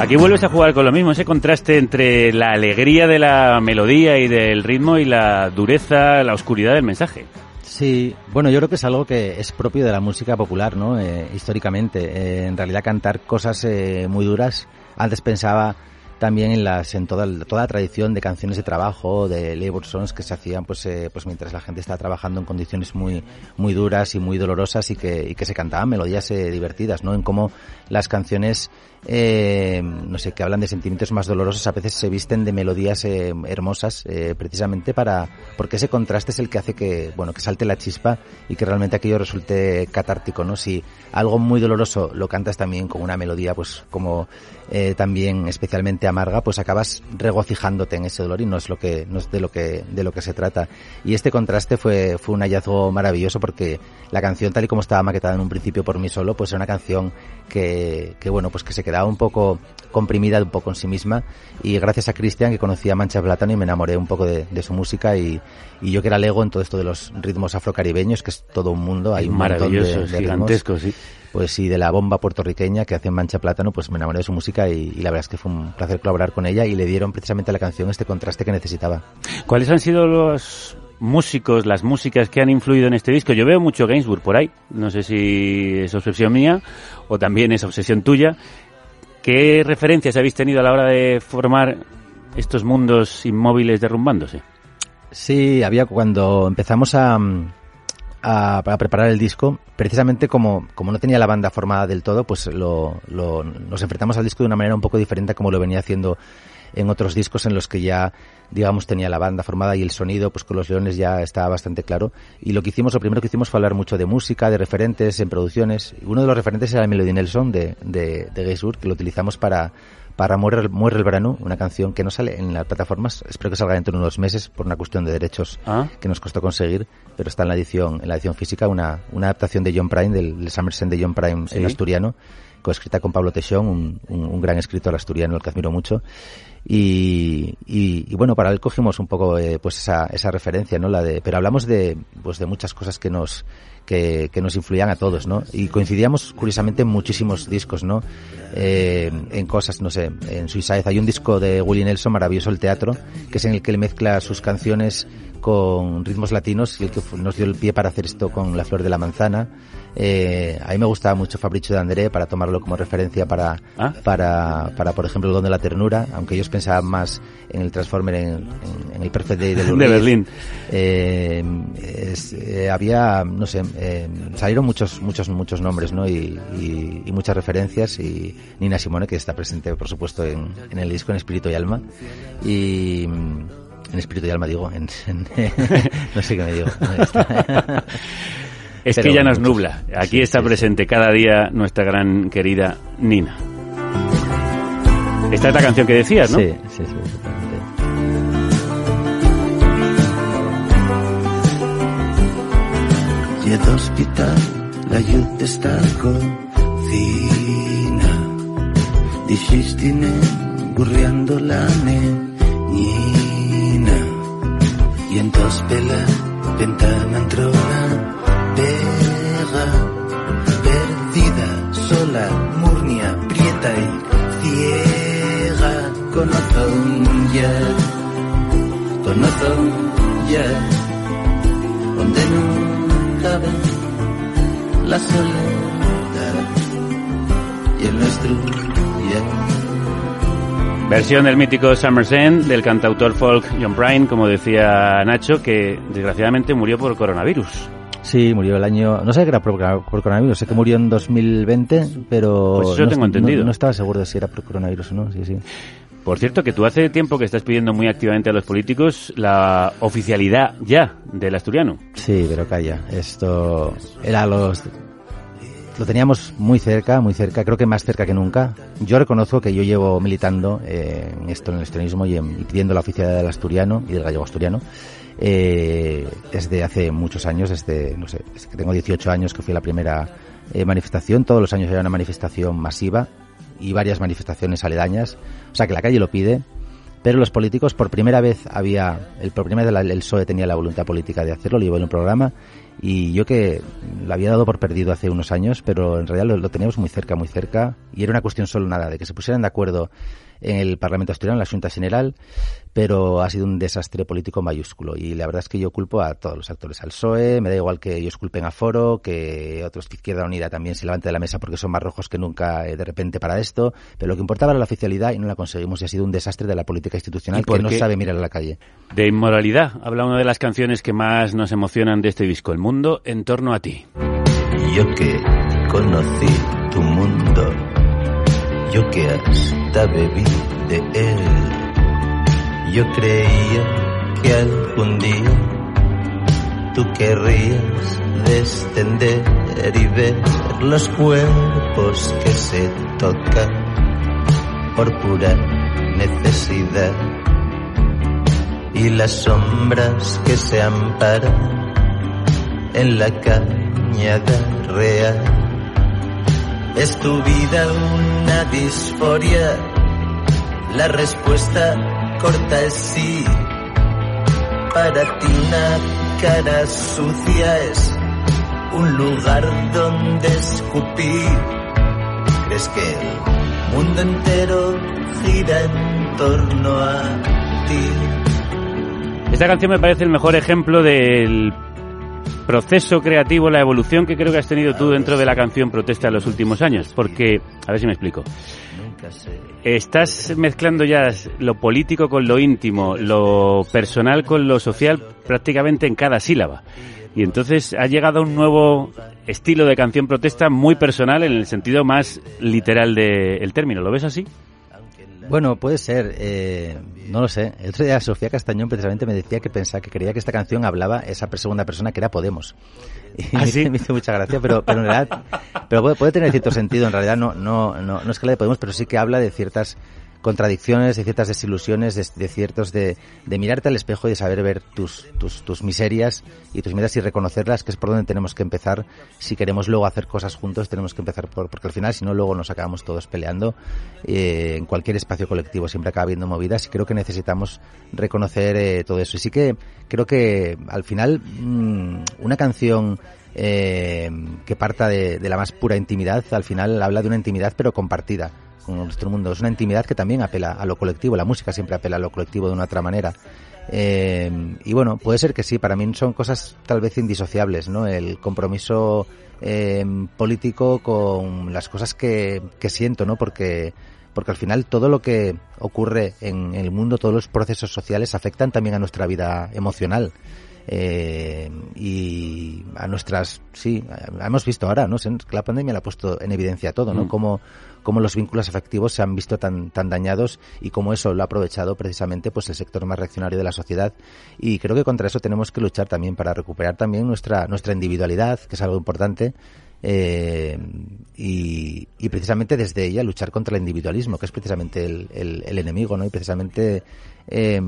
Aquí vuelves a jugar con lo mismo, ese contraste entre la alegría de la melodía y del ritmo y la dureza, la oscuridad del mensaje. Sí, bueno, yo creo que es algo que es propio de la música popular, ¿no? Eh, históricamente. Eh, en realidad cantar cosas eh, muy duras. Antes pensaba también en las en toda, toda la tradición de canciones de trabajo, de labor songs que se hacían pues pues mientras la gente estaba trabajando en condiciones muy muy duras y muy dolorosas y que, que se cantaban melodías divertidas, ¿no? En cómo las canciones eh, no sé, que hablan de sentimientos más dolorosos, a veces se visten de melodías eh, hermosas, eh, precisamente para, porque ese contraste es el que hace que, bueno, que salte la chispa y que realmente aquello resulte catártico, ¿no? Si algo muy doloroso lo cantas también con una melodía, pues como también especialmente amarga, pues acabas regocijándote en ese dolor y no es lo que, no es de lo que, de lo que se trata. Y este contraste fue, fue un hallazgo maravilloso porque la canción tal y como estaba maquetada en un principio por mí solo, pues era una canción que, que bueno, pues que se quedaba un poco comprimida un poco en sí misma. Y gracias a Cristian que conocía Mancha Plátano y me enamoré un poco de, de su música. Y, y, yo que era lego en todo esto de los ritmos afrocaribeños que es todo un mundo hay un maravilloso gigantescos sí. Pues sí de la bomba puertorriqueña que hace Mancha Plátano pues me enamoré de su música y, y, la verdad es que fue un placer colaborar con ella y le dieron precisamente a la canción este contraste que necesitaba. ¿cuáles han sido los músicos, las músicas que han influido en este disco. Yo veo mucho Gainsbourg por ahí. No sé si es obsesión mía o también es obsesión tuya. ¿Qué referencias habéis tenido a la hora de formar estos mundos inmóviles derrumbándose? Sí, había cuando empezamos a, a, a, preparar el disco, precisamente como, como no tenía la banda formada del todo, pues lo, lo, nos enfrentamos al disco de una manera un poco diferente a como lo venía haciendo en otros discos en los que ya, digamos, tenía la banda formada y el sonido, pues con los leones ya estaba bastante claro. Y lo que hicimos, lo primero que hicimos fue hablar mucho de música, de referentes en producciones. Uno de los referentes era Melody Nelson de, de, de que lo utilizamos para, para Muere, Muere el Verano, una canción que no sale en las plataformas, espero que salga dentro de unos meses por una cuestión de derechos ¿Ah? que nos costó conseguir, pero está en la edición, en la edición física, una, una adaptación de John Prime, del, del Summerson de John Prime ¿Sí? en asturiano, coescrita con Pablo Teixón, un, un, un, gran escritor asturiano al que admiro mucho. Y, y, y bueno, para él cogimos un poco eh, pues esa, esa referencia, ¿no? La de, pero hablamos de, pues de muchas cosas que nos, que, que, nos influían a todos, ¿no? Y coincidíamos curiosamente en muchísimos discos, ¿no? Eh, en cosas, no sé, en Suicide hay un disco de Willie Nelson, maravilloso el teatro, que es en el que él mezcla sus canciones con ritmos latinos y el que nos dio el pie para hacer esto con La Flor de la Manzana. Eh, a mí me gustaba mucho Fabricio de André para tomarlo como referencia para, ¿Ah? para, para, por ejemplo, el don de la ternura, aunque ellos pensaban más en el Transformer, en, en, en el Perfect Day de, de Berlín. Eh, es, eh, había, no sé, eh, salieron muchos, muchos, muchos nombres, ¿no? Y, y, y, muchas referencias y Nina Simone, que está presente, por supuesto, en, en el disco en Espíritu y Alma. Y, en espíritu y alma digo, en, en no sé qué me digo. es Pero que ya nos nubla. Aquí sí, está sí, presente sí. cada día nuestra gran querida Nina. Esta es la canción que decías, ¿no? Sí, sí, sí, I ad hospital la llum està cocina Dijistine burreando la neñina Y en tos pela ventana entrona pega Perdida, sola, murnia, prieta y ciega Conozco ya, conozco ya Donde cabe la soledad y el nuestro ya. Versión del mítico Summer's End del cantautor folk John Prine, como decía Nacho, que desgraciadamente murió por coronavirus. Sí, murió el año, no sé que era por, por, coronavirus, sé que murió en 2020, pero pues eso no, tengo entendido. No, no, estaba seguro de si era por coronavirus o no, sí, sí. Por cierto, que tú hace tiempo que estás pidiendo muy activamente a los políticos la oficialidad ya del asturiano. Sí, pero calla, esto era los lo teníamos muy cerca, muy cerca, creo que más cerca que nunca. Yo reconozco que yo llevo militando eh, en esto, en el asturianismo y, en, y, pidiendo la oficialidad del asturiano y del gallego asturiano eh, desde hace muchos años, desde, no sé, desde que tengo 18 años que fui a la primera eh, manifestación. Todos los años hay una manifestación masiva y varias manifestaciones aledañas. O sea que la calle lo pide, pero los políticos por primera vez había, el por primera vez el PSOE tenía la voluntad política de hacerlo, lo llevó en un programa y yo que lo había dado por perdido hace unos años, pero en realidad lo, lo teníamos muy cerca, muy cerca, y era una cuestión solo nada, de que se pusieran de acuerdo en el Parlamento Asturiano, en la Junta General, pero ha sido un desastre político mayúsculo. Y la verdad es que yo culpo a todos los actores, al PSOE, me da igual que ellos culpen a Foro, que otros de Izquierda Unida también se levanten de la mesa porque son más rojos que nunca eh, de repente para esto, pero lo que importaba era la oficialidad y no la conseguimos y ha sido un desastre de la política institucional que no sabe mirar a la calle. De inmoralidad habla una de las canciones que más nos emocionan de este disco, El Mundo en torno a ti. Yo que conocí tu mundo yo que hasta bebí de él. Yo creía que algún día tú querrías descender y ver los cuerpos que se tocan por pura necesidad y las sombras que se amparan en la cañada real ¿Es tu vida una disforia? La respuesta corta es sí. Para ti una cara sucia es un lugar donde escupir. ¿Crees que el mundo entero gira en torno a ti? Esta canción me parece el mejor ejemplo del proceso creativo, la evolución que creo que has tenido tú dentro de la canción Protesta en los últimos años. Porque, a ver si me explico. Estás mezclando ya lo político con lo íntimo, lo personal con lo social prácticamente en cada sílaba. Y entonces ha llegado un nuevo estilo de canción protesta muy personal en el sentido más literal del término. ¿Lo ves así? Bueno, puede ser, eh, no lo sé. El otro día Sofía Castañón precisamente me decía que pensaba que creía que esta canción hablaba esa segunda persona que era Podemos. ¿Ah, me, hizo mucha gracia, pero, pero en realidad, pero puede, puede, tener cierto sentido. En realidad no, no, no, no es que la de Podemos, pero sí que habla de ciertas contradicciones, de ciertas desilusiones, de, ciertos de, de, mirarte al espejo y de saber ver tus, tus, tus miserias y tus miserias y reconocerlas, que es por donde tenemos que empezar. Si queremos luego hacer cosas juntos, tenemos que empezar por, porque al final, si no, luego nos acabamos todos peleando. Eh, en cualquier espacio colectivo siempre acaba habiendo movidas y creo que necesitamos reconocer eh, todo eso. Y sí que creo que al final mmm, una canción eh, que parta de, de la más pura intimidad, al final habla de una intimidad pero compartida con nuestro mundo. Es una intimidad que también apela a lo colectivo. La música siempre apela a lo colectivo de una otra manera. Eh, y bueno, puede ser que sí, para mí son cosas tal vez indisociables, ¿no? El compromiso eh, político con las cosas que, que siento, ¿no? Porque porque al final todo lo que ocurre en el mundo, todos los procesos sociales afectan también a nuestra vida emocional. Eh, y a nuestras, sí, hemos visto ahora, ¿no? La pandemia la ha puesto en evidencia todo, ¿no? Mm. Como cómo los vínculos afectivos se han visto tan, tan dañados y cómo eso lo ha aprovechado precisamente pues el sector más reaccionario de la sociedad y creo que contra eso tenemos que luchar también para recuperar también nuestra nuestra individualidad que es algo importante eh, y, y, precisamente desde ella luchar contra el individualismo, que es precisamente el, el, el enemigo, ¿no? Y precisamente, eh,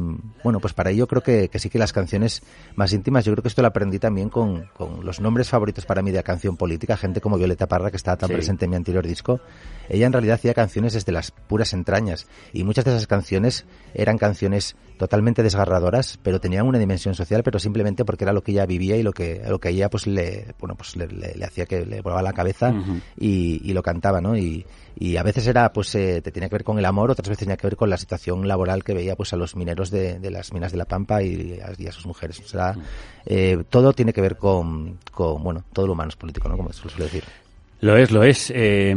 bueno, pues para ello creo que, que, sí que las canciones más íntimas, yo creo que esto lo aprendí también con, con los nombres favoritos para mí de la canción política, gente como Violeta Parra, que estaba tan sí. presente en mi anterior disco. Ella en realidad hacía canciones desde las puras entrañas, y muchas de esas canciones eran canciones totalmente desgarradoras, pero tenían una dimensión social, pero simplemente porque era lo que ella vivía y lo que, lo que ella pues le, bueno, pues le, le, le hacía que le volaba la cabeza uh -huh. y, y, lo cantaba, ¿no? Y, y a veces era, pues, eh, te tenía que ver con el amor, otras veces tenía que ver con la situación laboral que veía, pues, a los mineros de, de las minas de la Pampa y, y a sus mujeres. O sea, eh, todo tiene que ver con, con, bueno, todo lo humano es político, ¿no? Como se suele decir. Lo es, lo es. Eh,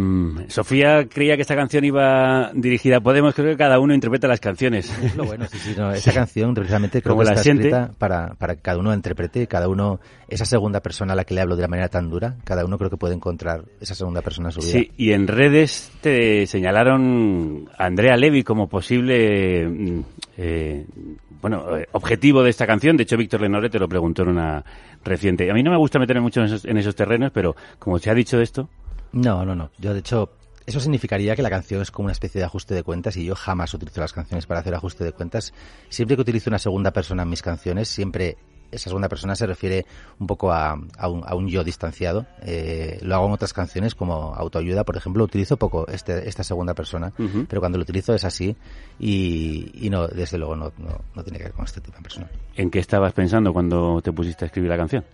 Sofía creía que esta canción iba dirigida a Podemos. Creo que cada uno interpreta las canciones. Es lo bueno, sí, sí. No, esa canción precisamente creo Como que la está siente. escrita para, para que cada uno interprete cada uno, esa segunda persona a la que le hablo de la manera tan dura, cada uno creo que puede encontrar esa segunda persona en su vida. Sí, y en redes te señalaron a Andrea Levy como posible mm, eh, bueno, objetivo de esta canción. De hecho, Víctor Lenore te lo preguntó en una reciente. A mí no me gusta meterme mucho en esos, en esos terrenos, pero como se ha dicho esto. No, no, no. Yo, de hecho, eso significaría que la canción es como una especie de ajuste de cuentas y yo jamás utilizo las canciones para hacer ajuste de cuentas. Siempre que utilizo una segunda persona en mis canciones, siempre esa segunda persona se refiere un poco a, a, un, a un, yo distanciado. Eh, lo hago en otras canciones como autoayuda, por ejemplo, utilizo poco este, esta segunda persona, uh -huh. pero cuando lo utilizo es así y, y no, desde luego no, no, no, tiene que ver con este tipo de persona. ¿En qué estabas pensando cuando te pusiste a escribir la canción?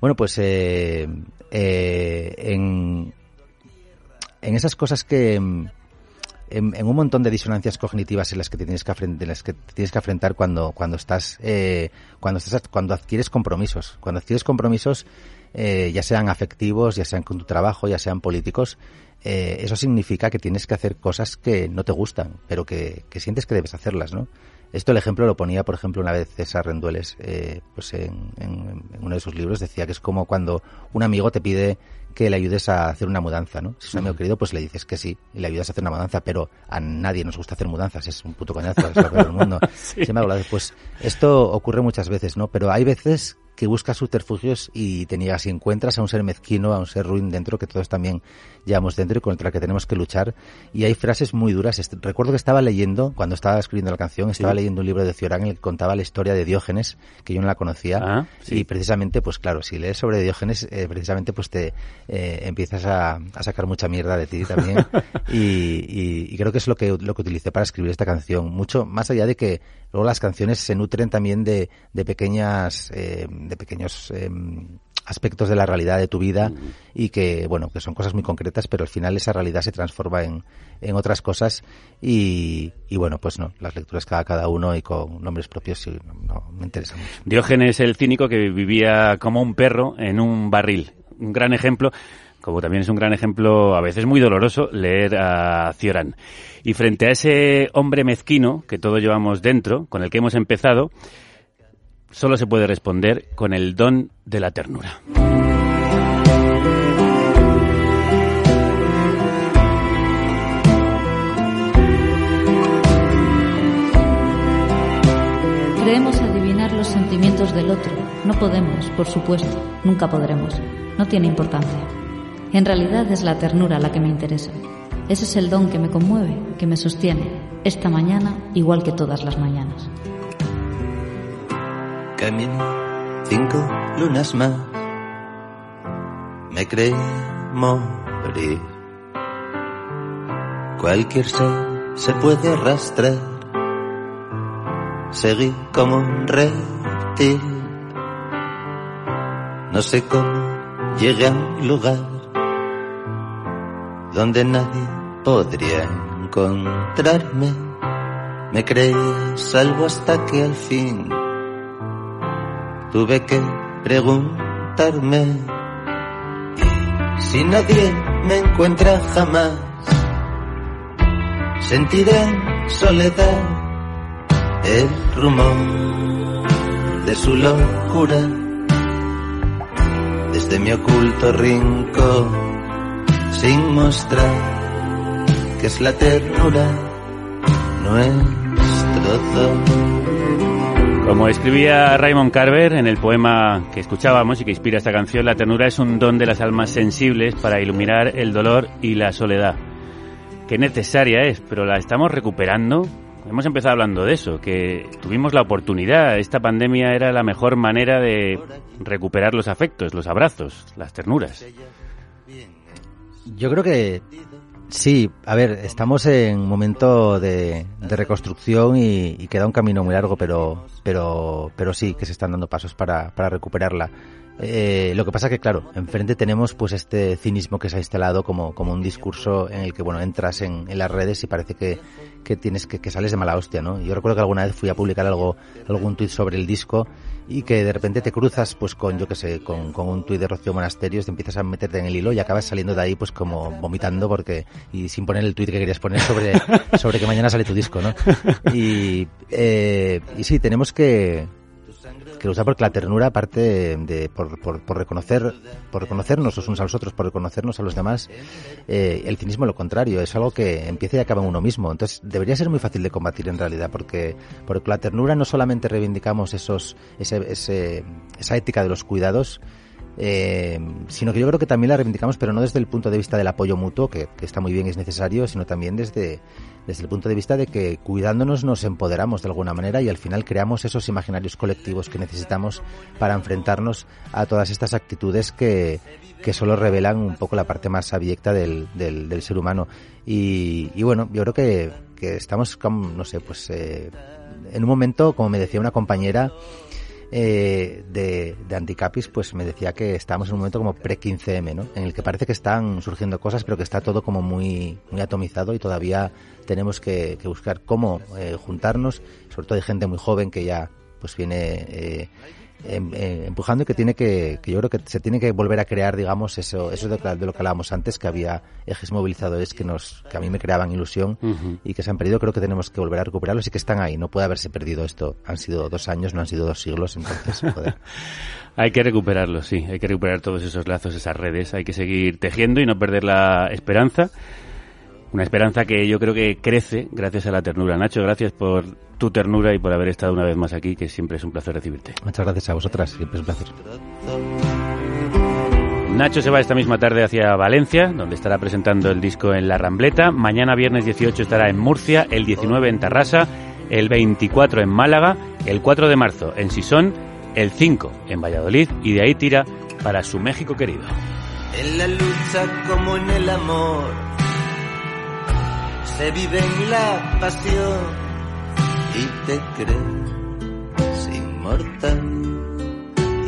Bueno, pues eh, eh, en, en esas cosas que en, en un montón de disonancias cognitivas en las que te tienes que afrontar, las que tienes que enfrentar cuando cuando estás eh, cuando estás cuando adquieres compromisos. Cuando adquieres compromisos eh, ya sean afectivos ya sean con tu trabajo ya sean políticos eh, eso significa que tienes que hacer cosas que no te gustan pero que, que sientes que debes hacerlas no esto el ejemplo lo ponía, por ejemplo, una vez César Rendueles, eh, pues en, en, uno de sus libros decía que es como cuando un amigo te pide que le ayudes a hacer una mudanza, ¿no? Si es un amigo querido, pues le dices que sí y le ayudas a hacer una mudanza, pero a nadie nos gusta hacer mudanzas, es un puto coñazo, es lo del mundo. sí. Sin embargo, pues esto ocurre muchas veces, ¿no? Pero hay veces que buscas subterfugios y te niegas y encuentras a un ser mezquino, a un ser ruin dentro que todos también llevamos dentro y contra el que tenemos que luchar. Y hay frases muy duras. Recuerdo que estaba leyendo, cuando estaba escribiendo la canción, estaba sí. leyendo un libro de Ciorán en el que contaba la historia de Diógenes, que yo no la conocía. Ah, sí. Y precisamente, pues claro, si lees sobre Diógenes, eh, precisamente pues te eh, empiezas a, a, sacar mucha mierda de ti también. y, y, y, creo que es lo que, lo que utilicé para escribir esta canción. Mucho más allá de que luego las canciones se nutren también de, de pequeñas, eh, de pequeños eh, aspectos de la realidad de tu vida y que, bueno, que son cosas muy concretas, pero al final esa realidad se transforma en, en otras cosas y, y, bueno, pues no, las lecturas cada, cada uno y con nombres propios sí, no, no me interesa mucho. Diógenes el cínico que vivía como un perro en un barril. Un gran ejemplo como también es un gran ejemplo, a veces muy doloroso, leer a Cioran. Y frente a ese hombre mezquino que todos llevamos dentro, con el que hemos empezado, solo se puede responder con el don de la ternura. Creemos adivinar los sentimientos del otro. No podemos, por supuesto, nunca podremos. No tiene importancia. En realidad es la ternura la que me interesa. Ese es el don que me conmueve, que me sostiene, esta mañana igual que todas las mañanas. Camino cinco lunas más, me creí morir. Cualquier ser se puede arrastrar, seguí como un reptil. No sé cómo llegué a un lugar donde nadie podría encontrarme. Me creía salvo hasta que al fin tuve que preguntarme si nadie me encuentra jamás. Sentiré en soledad el rumor de su locura desde mi oculto rincón sin mostrar que es la ternura nuestro don. Como escribía Raymond Carver en el poema que escuchábamos y que inspira esta canción, la ternura es un don de las almas sensibles para iluminar el dolor y la soledad. Qué necesaria es, pero la estamos recuperando. Hemos empezado hablando de eso, que tuvimos la oportunidad. Esta pandemia era la mejor manera de recuperar los afectos, los abrazos, las ternuras. Yo creo que sí. A ver, estamos en un momento de, de reconstrucción y, y, queda un camino muy largo, pero, pero, pero sí que se están dando pasos para, para recuperarla. Eh, lo que pasa que, claro, enfrente tenemos pues este cinismo que se ha instalado como, como un discurso en el que, bueno, entras en, en las redes y parece que, que tienes que, que sales de mala hostia, ¿no? Yo recuerdo que alguna vez fui a publicar algo, algún tuit sobre el disco y que de repente te cruzas pues con, yo que sé, con, con un tuit de Rocío Monasterios, te empiezas a meterte en el hilo y acabas saliendo de ahí pues como vomitando porque, y sin poner el tuit que querías poner sobre, sobre que mañana sale tu disco, ¿no? Y, eh, y sí, tenemos que, que luchar porque la ternura, aparte de, de por, por, por, reconocer, por reconocernos los unos a los otros, por reconocernos a los demás, eh, el cinismo lo contrario, es algo que empieza y acaba en uno mismo. Entonces debería ser muy fácil de combatir en realidad, porque, porque la ternura no solamente reivindicamos esos, ese, ese, esa ética de los cuidados, eh, sino que yo creo que también la reivindicamos, pero no desde el punto de vista del apoyo mutuo, que, está muy bien y es necesario, sino también desde, desde el punto de vista de que cuidándonos nos empoderamos de alguna manera y al final creamos esos imaginarios colectivos que necesitamos para enfrentarnos a todas estas actitudes que, que solo revelan un poco la parte más abyecta del, del, del ser humano. Y, y, bueno, yo creo que, que estamos, no sé, pues eh, en un momento, como me decía una compañera, eh, de, de Anticapis, pues me decía que estábamos en un momento como pre-15M, ¿no? En el que parece que están surgiendo cosas, pero que está todo como muy, muy atomizado y todavía tenemos que, que buscar cómo eh, juntarnos. Sobre todo hay gente muy joven que ya pues viene eh, empujando y que tiene que, que yo creo que se tiene que volver a crear, digamos, eso, eso de, de lo que hablábamos antes, que había ejes movilizadores que nos, que a mí me creaban ilusión y que se han perdido, creo que tenemos que volver a recuperarlos y que están ahí. No puede haberse perdido esto. Han sido dos años, no han sido dos siglos, entonces, joder. Hay que recuperarlo, sí. Hay que recuperar todos esos lazos, esas redes. Hay que seguir tejiendo y no perder la esperanza. Una esperanza que yo creo que crece gracias a la ternura. Nacho, gracias por tu ternura y por haber estado una vez más aquí, que siempre es un placer recibirte. Muchas gracias a vosotras, siempre es un placer. Nacho se va esta misma tarde hacia Valencia, donde estará presentando el disco en La Rambleta. Mañana viernes 18 estará en Murcia, el 19 en Tarrasa, el 24 en Málaga, el 4 de marzo en Sison, el 5 en Valladolid y de ahí tira para su México querido. En la lucha como en el amor se vive en la pasión y te crees inmortal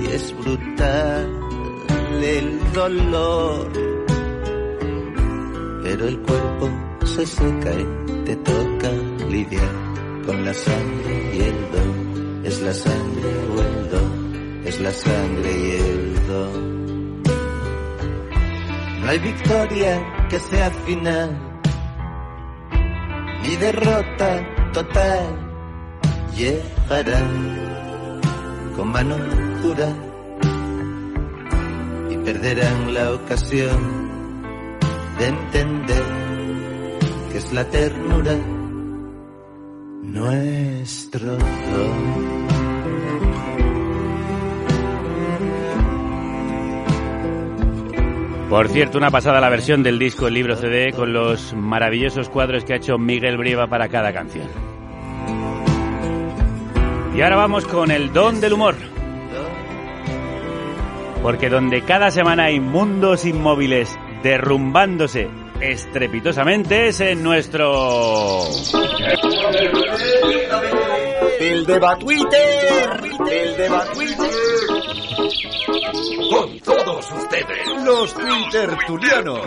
y es brutal el dolor. Pero el cuerpo se seca y te toca lidiar con la sangre y el don. Es la sangre o el don es la sangre y el don. No hay victoria que sea final, ni derrota total. Llegarán con mano dura y perderán la ocasión de entender que es la ternura nuestro don. Por cierto, una pasada la versión del disco El Libro CD con los maravillosos cuadros que ha hecho Miguel Brieva para cada canción. Y ahora vamos con el don del humor. Porque donde cada semana hay mundos inmóviles derrumbándose estrepitosamente es en nuestro... El deba Twitter, el. Con todos ustedes, los Twittertulianos.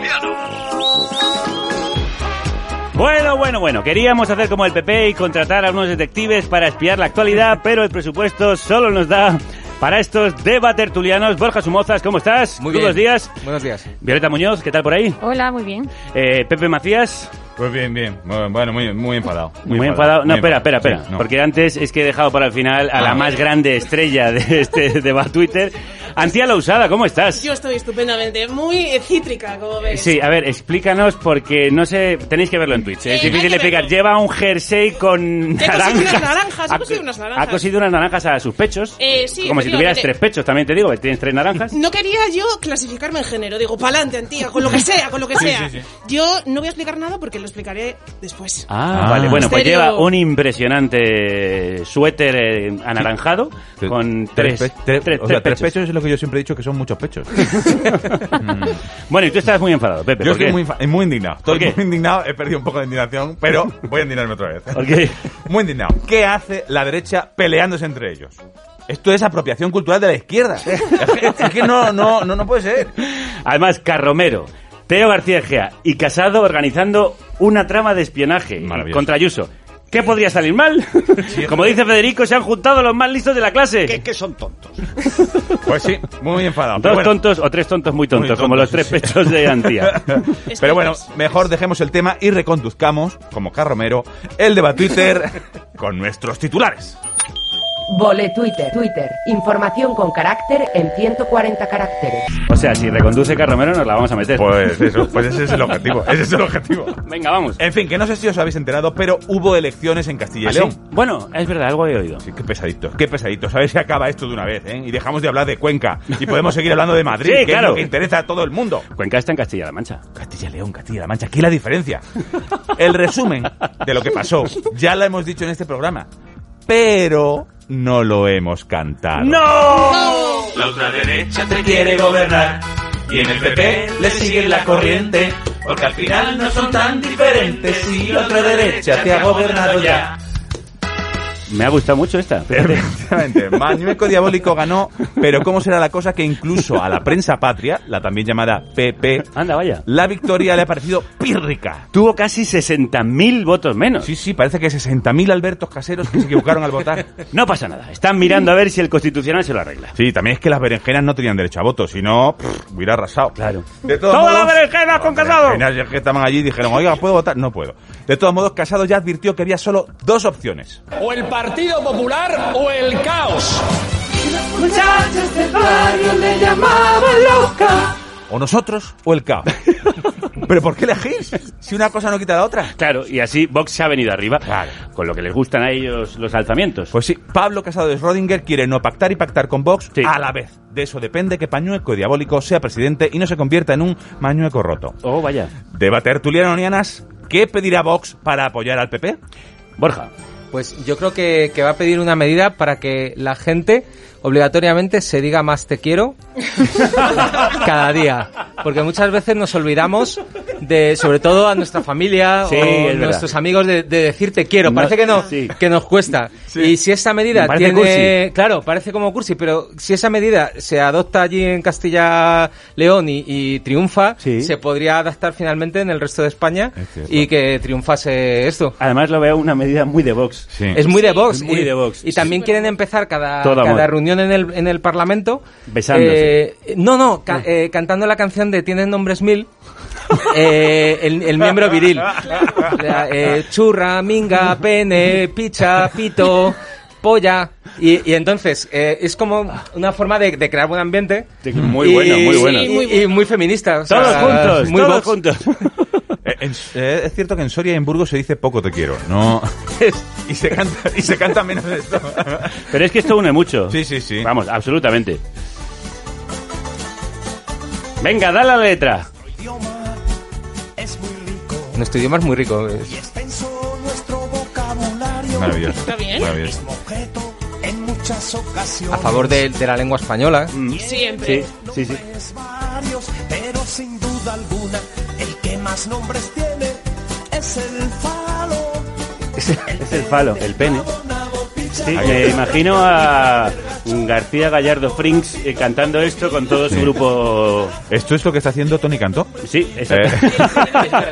Bueno, bueno, bueno, queríamos hacer como el PP y contratar a unos detectives para espiar la actualidad, pero el presupuesto solo nos da para estos debatertulianos. Borja Sumozas, ¿cómo estás? Muy Buenos bien. días. Buenos días. Violeta Muñoz, ¿qué tal por ahí? Hola, muy bien. Eh, Pepe Macías, Pues bien, bien. Muy- Bueno, muy, muy enfadado. muy, enfadado. No, muy espera, espera, espera. Sí, no. Porque antes es que he dejado para el final a la Ah. más grande estrella de este debate Twitter. Antía Lausada, ¿cómo estás? Yo estoy estupendamente, muy eh, cítrica, como ves. Sí, a ver, explícanos porque no sé, tenéis que verlo en Twitch. ¿eh? Es Eh, difícil explicar. Lleva un jersey con naranjas. unas naranjas, Ha- cosido unas naranjas. Ha cosido unas naranjas a sus pechos. Eh, sí, Como si tuvieras tres pechos, también te digo, que tienes tres naranjas. No quería yo clasificarme en género, digo, pa'lante, Antía, con lo que sea, con lo que Sí, sea. sí, sí. Yo no voy a explicar nada porque lo explicaré después. Ah, Ah. vale. Bueno, pues lleva un impresionante suéter eh, anaranjado con tres, pe- tres- tres- o sea, tres tres pechos es lo que yo siempre he dicho que son muchos pechos. Bueno, y tú estás muy enfadado, Pepe. yo ¿por estoy muy, infa- muy indignado. Estoy ¿Por qué? muy indignado. He perdido un poco de indignación, pero voy a indignarme otra vez. ¿Por qué? Muy indignado. ¿Qué hace la derecha peleándose entre ellos? Esto es apropiación cultural de la izquierda. Es que, es que no, no, no, no puede ser. Además, Carromero, Teo García Egea y Casado organizando una trama de espionaje contra Ayuso. ¿Qué podría salir mal? Como dice Federico, se han juntado los más listos de la clase. Que, que son tontos. Pues sí, muy enfadado. Dos bueno, tontos o tres tontos muy tontos, Muy como los tontos, tres sí. pechos de Antía. Pero bueno, mejor dejemos el tema y reconduzcamos, como Carromero, el debate Twitter con nuestros titulares. Vole Twitter, Twitter. Información con carácter en 140 caracteres. O sea, si reconduce Carromero nos la vamos a meter. Pues eso, pues ese es el objetivo. Ese es el objetivo. Venga, vamos. En fin, que no sé si os habéis enterado, pero hubo elecciones en Castilla ¿Ah, y sí? León. Bueno, es verdad, algo he oído. Sí, qué pesaditos, qué pesaditos. A ver si acaba esto de una vez, ¿eh? Y dejamos de hablar de Cuenca. Y podemos seguir hablando de Madrid, Sí, que claro. es lo que interesa a todo el mundo. Cuenca está en Castilla-La Mancha. Castilla y León, Castilla-La Mancha, ¿qué es la diferencia? El resumen de lo que pasó ya lo hemos dicho en este programa, pero no lo hemos cantado. ¡No! La ultraderecha te quiere gobernar y en el PP le siguen la corriente porque al final no son tan diferentes si la ultraderecha te ha gobernado ya. Me ha gustado mucho esta. Efectivamente, Mañueco Diabólico ganó, pero ¿cómo será la cosa que incluso a la prensa patria, la también llamada PP, Anda, vaya. la victoria le ha parecido pírrica? Tuvo casi 60.000 votos menos. Sí, sí, parece que 60.000 albertos caseros que se equivocaron al votar. No pasa nada. Están mirando a ver si el Constitucional se lo arregla. Sí, también es que las berenjenas no tenían derecho a voto, si no, pff, hubiera arrasado. Claro. De todos ¡Todas modos- las berenjenas con Las Casado! berenjenas que estaban allí dijeron, oiga, ¿puedo votar? No puedo. De todos modos, Casado ya advirtió que había solo dos opciones. O el Partido Popular o el caos. O nosotros o el caos. ¿Pero por qué elegís? Si una cosa no quita la otra. Claro, y así Vox se ha venido arriba. Claro. Con lo que les gustan a ellos los alzamientos. Pues sí, Pablo Casado de Schrödinger quiere no pactar y pactar con Vox Sí. a la vez. De eso depende que Pañueco Diabólico sea presidente y no se convierta en un Mañueco roto. Oh, vaya. Debate Onianas, ¿qué pedirá Vox para apoyar al PP? Borja. Pues yo creo que, va a pedir una medida para que la gente obligatoriamente se diga más te quiero cada día. Porque muchas veces nos olvidamos de, sobre todo a nuestra familia Sí, o nuestros amigos, de, de decir te quiero. Parece que no, sí. que nos cuesta. Y si esa medida Me tiene, claro, parece como cursi, pero si esa medida se adopta allí en Castilla León y, y triunfa, se podría adaptar finalmente en el resto de España Es y que triunfase esto. Además lo veo una medida muy de Vox. Es muy de Vox. es muy y, de Vox. Y también quieren empezar cada, cada reunión en el, en el Parlamento. Besándose. eh, no, no, ca- eh, cantando la canción de Tienen nombres mil. eh, el, el miembro viril. Churra, minga, pene, picha, pito, polla. Y, y entonces es como una forma de, de crear buen ambiente. Muy Y- bueno, muy bueno. y- muy feminista. o sea, Todos juntos, muy todos juntos. Eh, en- eh, es cierto que en Soria y en Burgos se dice poco te quiero, no y se canta y se canta menos de esto. Pero es que esto une mucho. Sí, sí, sí. Vamos, absolutamente. Venga, dale la letra. idioma es muy rico Nuestro idioma es muy rico. es- y extenso nuestro vocabulario. Maravilloso. Está bien. Maravilloso. Mismo objeto en muchas ocasiones. a favor de, de la lengua española. Mm. Siempre. Sí, sí, sí. Pero sin duda alguna más nombres tiene es el falo. Es el falo, el pene. Sí, me imagino a García Gallardo Frings eh, cantando esto con todo su grupo. Esto es lo que está haciendo Tony Cantó. Sí, Eh, exacto.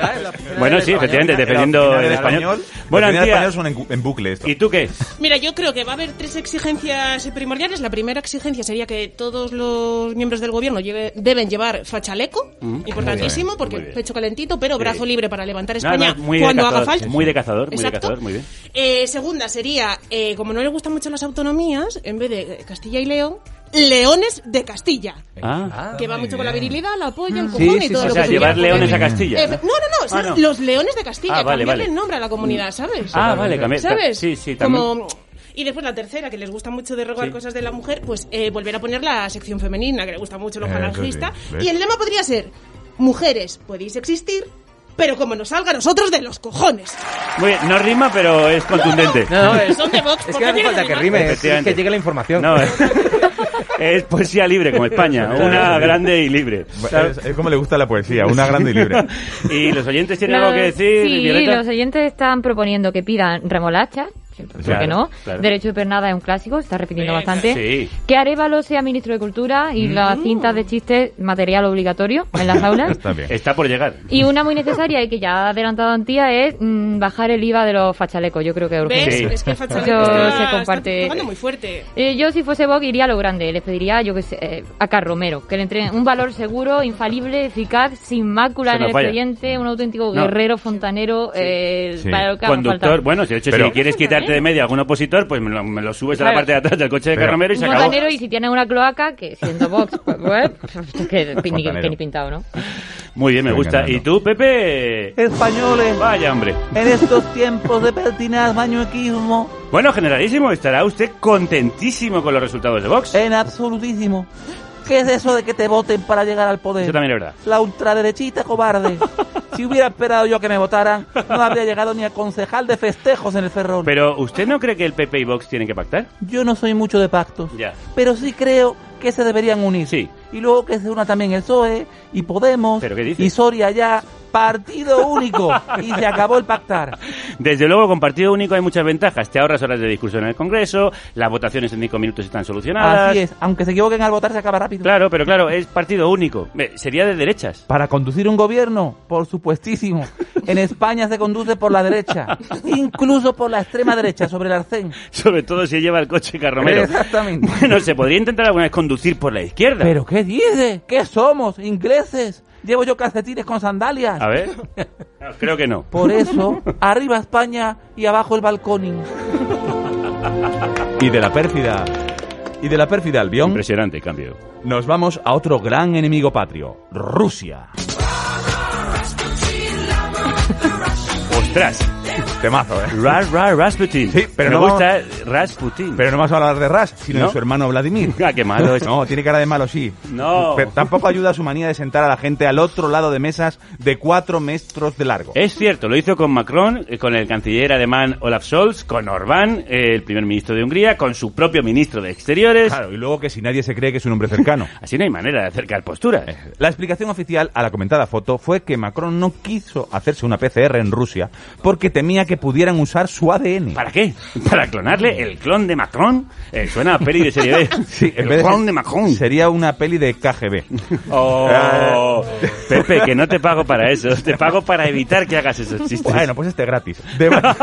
Bueno, sí, efectivamente, defendiendo el español. Bueno, el español son en, en bucle esto. ¿y tú qué? Mira, yo creo que va a haber tres exigencias primordiales. La primera exigencia sería que todos los miembros del gobierno lleve- deben llevar fachaleco, importantísimo, porque pecho calentito, pero brazo libre para levantar España no, muy de cuando haga falta. Muy de cazador, muy de cazador, muy bien. Eh, segunda sería, eh, como no les gustan mucho las autonomías, en vez de Castilla y León, Leones de Castilla. Ah, que va mucho con la bien. virilidad, la polla, el Sí, cojón sí, y todo sí, lo o que sea, se llevar leones a. Castilla. Eh, no, no, no, son no. los Leones de Castilla, Ah, vale, cambiarle vale. el nombre a la comunidad, ¿sabes? Ah, vale, cambié- ¿Sabes? sí, sí, también. Como... Y después la tercera, que les gusta mucho derogar Sí. cosas de la mujer, pues eh, volver a poner la sección femenina, que le gusta mucho sí, falangistas. ¿ves? y el lema podría ser, mujeres, podéis existir, pero como nos salga a nosotros de los cojones. muy bien. No rima, pero es contundente. No, no, es, Son de Vox, es ¿por que no hace falta que rime, es, que llegue la información. No, es, es poesía libre como España, una grande y libre. Es, es como le gusta la poesía, una grande y libre. ¿Y los oyentes tienen Los- algo que decir, Sí, Violeta? los oyentes están proponiendo que pidan remolacha. ¿Por Claro, qué no? claro. Derecho de pernada es un clásico, se está repitiendo Venga. bastante. Sí. Que Arevalo sea ministro de Cultura y las cintas de chistes material obligatorio en las aulas. Está bien. Está por llegar. Y una muy necesaria y que ya ha adelantado Antía es mm, bajar el IVA de los fachalecos. Yo creo que es urgente. Sí. Es que el fachaleco Eso está, se está comparte. propagando muy fuerte. Eh, yo si fuese Vox iría a lo grande, les pediría, yo que sé, eh, a Carromero, que le entreguen un valor seguro, infalible, eficaz, sin mácula Eso en el falla. expediente, un auténtico No. guerrero fontanero eh, Sí. para lo que Conductor, bueno, si de hecho Pero- si quieres quitarte de medio a algún opositor, pues me lo, me lo subes a la Claro. parte de atrás del coche de Carromero y se acabó. y si tiene una cloaca, que siendo Vox, pues, pues, que, que ni, que ni pintado, ¿no? Muy bien, me Estoy gusta. ¿Y tú, Pepe? Españoles, Vaya, hombre. en estos tiempos de pertinaz bañuequismo, Bueno, generalísimo, estará usted contentísimo con los resultados de Vox. en absolutísimo. ¿Qué es eso de que te voten para llegar al poder? Eso también es verdad. La ultraderechita cobarde. Si hubiera esperado yo que me votaran, no habría llegado ni a concejal de festejos en el Ferrol. Pero, ¿usted no cree que el PP y Vox tienen que pactar? Yo no soy mucho de pactos, Ya. pero sí creo que se deberían unir. Sí. Y luego que se una también el PSOE y Podemos ¿Pero qué dice? y Soria ya, partido único. y se acabó el pactar. Desde luego, con partido único hay muchas ventajas. Te ahorras horas de discusión en el Congreso, las votaciones en cinco minutos están solucionadas. Así es, aunque se equivoquen al votar se acaba rápido. Claro, pero claro, es partido único. Eh, Sería de derechas. Para conducir un gobierno, por supuestísimo. En España se conduce por la derecha, incluso por la extrema derecha, sobre el arcén. Sobre todo si lleva el coche Carromero. Exactamente. Bueno, se podría intentar alguna vez conducir por la izquierda. ¿Pero qué dice? ¿Qué somos? ¿Ingleses? Llevo yo calcetines con sandalias. A ver. Creo que no. Por eso, arriba España y abajo el balconing. Y de la pérfida. Y de la pérfida Albión. Impresionante cambio. Nos vamos a otro gran enemigo patrio, Rusia. Ostras. Temazo, ¿eh? Ras, Ras, Rasputin. Sí, pero Me no gusta Rasputin. Pero no vamos a hablar de Ras, sino ¿No? de su hermano Vladimir. Ah, qué malo es. No, tiene cara de malo, sí. No. Pero tampoco ayuda su manía de sentar a la gente al otro lado de mesas de cuatro metros de largo. Es cierto, lo hizo con Macron, eh, con el canciller alemán Olaf Scholz, con Orbán, eh, el primer ministro de Hungría, con su propio ministro de Exteriores. Claro, y luego que si nadie se cree que es un hombre cercano. Así no hay manera de acercar posturas. La explicación oficial a la comentada foto fue que Macron no quiso hacerse una PCR en Rusia porque temía que pudieran usar su ADN. ¿Para qué? ¿Para clonarle el clon de Macron? Eh, suena a peli de serie B. Sí, el de clon ser- de Macron. Sería una peli de KGB. Oh, Pepe, que no te pago para eso. Te pago para evitar que hagas esos chistes. Bueno, pues este gratis. Deba-